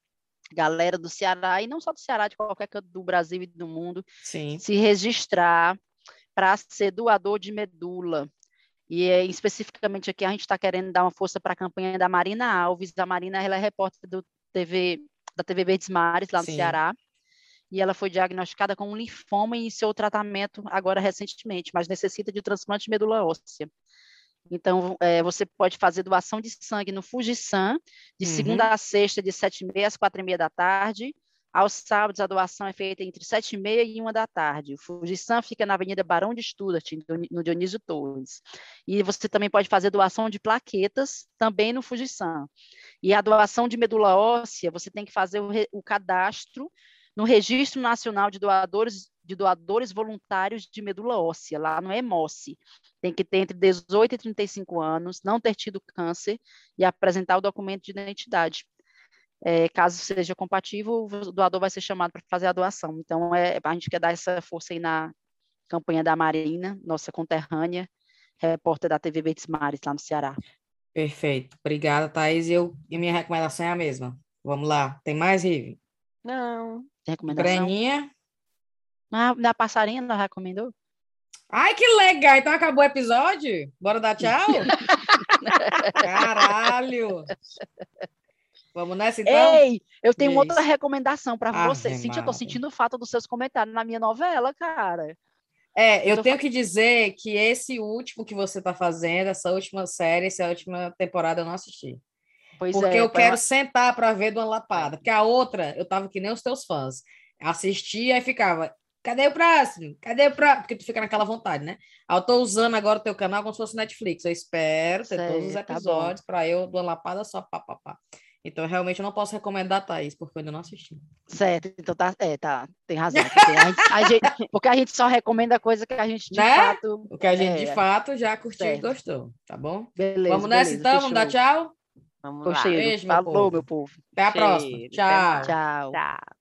galera do Ceará, e não só do Ceará, de qualquer canto do Brasil e do mundo, Sim. se registrar para ser doador de medula. E é, especificamente aqui a gente está querendo dar uma força para a campanha da Marina Alves. A Marina ela é repórter do TV, da TV Verdes Mares, lá no Sim. Ceará. E ela foi diagnosticada com um linfoma e iniciou o tratamento agora recentemente, mas necessita de transplante de medula óssea. Então, é, você pode fazer doação de sangue no Fujisan, de uhum. segunda a sexta, de sete e meia às quatro e meia da tarde, aos sábados, a doação é feita entre sete e meia e uma da tarde. O Fujisan fica na Avenida Barão de Stuart, no Dionísio Torres. E você também pode fazer doação de plaquetas, também no Fujisan. E a doação de medula óssea, você tem que fazer o, o cadastro no Registro Nacional de Doadores, de Doadores Voluntários de Medula Óssea, lá no EMOSSE. Tem que ter entre 18 e 35 anos, não ter tido câncer e apresentar o documento de identidade. É, caso seja compatível, o doador vai ser chamado para fazer a doação. Então, é, a gente quer dar essa força aí na campanha da Marina, nossa conterrânea, repórter da TV Verdes Mares, lá no Ceará. Perfeito. Obrigada, Thaís. Eu, e minha recomendação é a mesma. Vamos lá. Tem mais, Rive? Não. Tem recomendação? Breninha? Ah, da passarinha, não recomendou? Ai, que legal! Então acabou o episódio? Bora dar tchau? (laughs) Caralho! Vamos nessa, então? Ei, eu tenho Isso. outra recomendação para você. Cintia, eu tô sentindo falta dos seus comentários na minha novela, cara. É, eu, eu tenho que dizer que esse último que você está fazendo, essa última série, essa última temporada, eu não assisti. Pois porque é, eu quero sentar para ver de uma lapada. Porque a outra, eu tava que nem os teus fãs. Assistia e ficava, cadê o próximo? Cadê o próximo? Porque tu fica naquela vontade, né? eu tô usando agora o teu canal como se fosse Netflix. Eu espero ter Sei, todos os tá episódios tá para eu, de uma lapada só, pá, pá, pá. Então, realmente, eu não posso recomendar a Thaís, porque eu ainda não assisti. Certo, então tá, é, tá, tem razão. A gente, a gente, porque a gente só recomenda coisa que a gente de né? fato. O que a gente é, de fato já curtiu certo. e gostou, tá bom? Beleza. Vamos nessa beleza, então, fechou. vamos dar tchau? Vamos lá. Beijo, Falou, meu povo. Até a próxima. Tchau. Tchau. Tchau.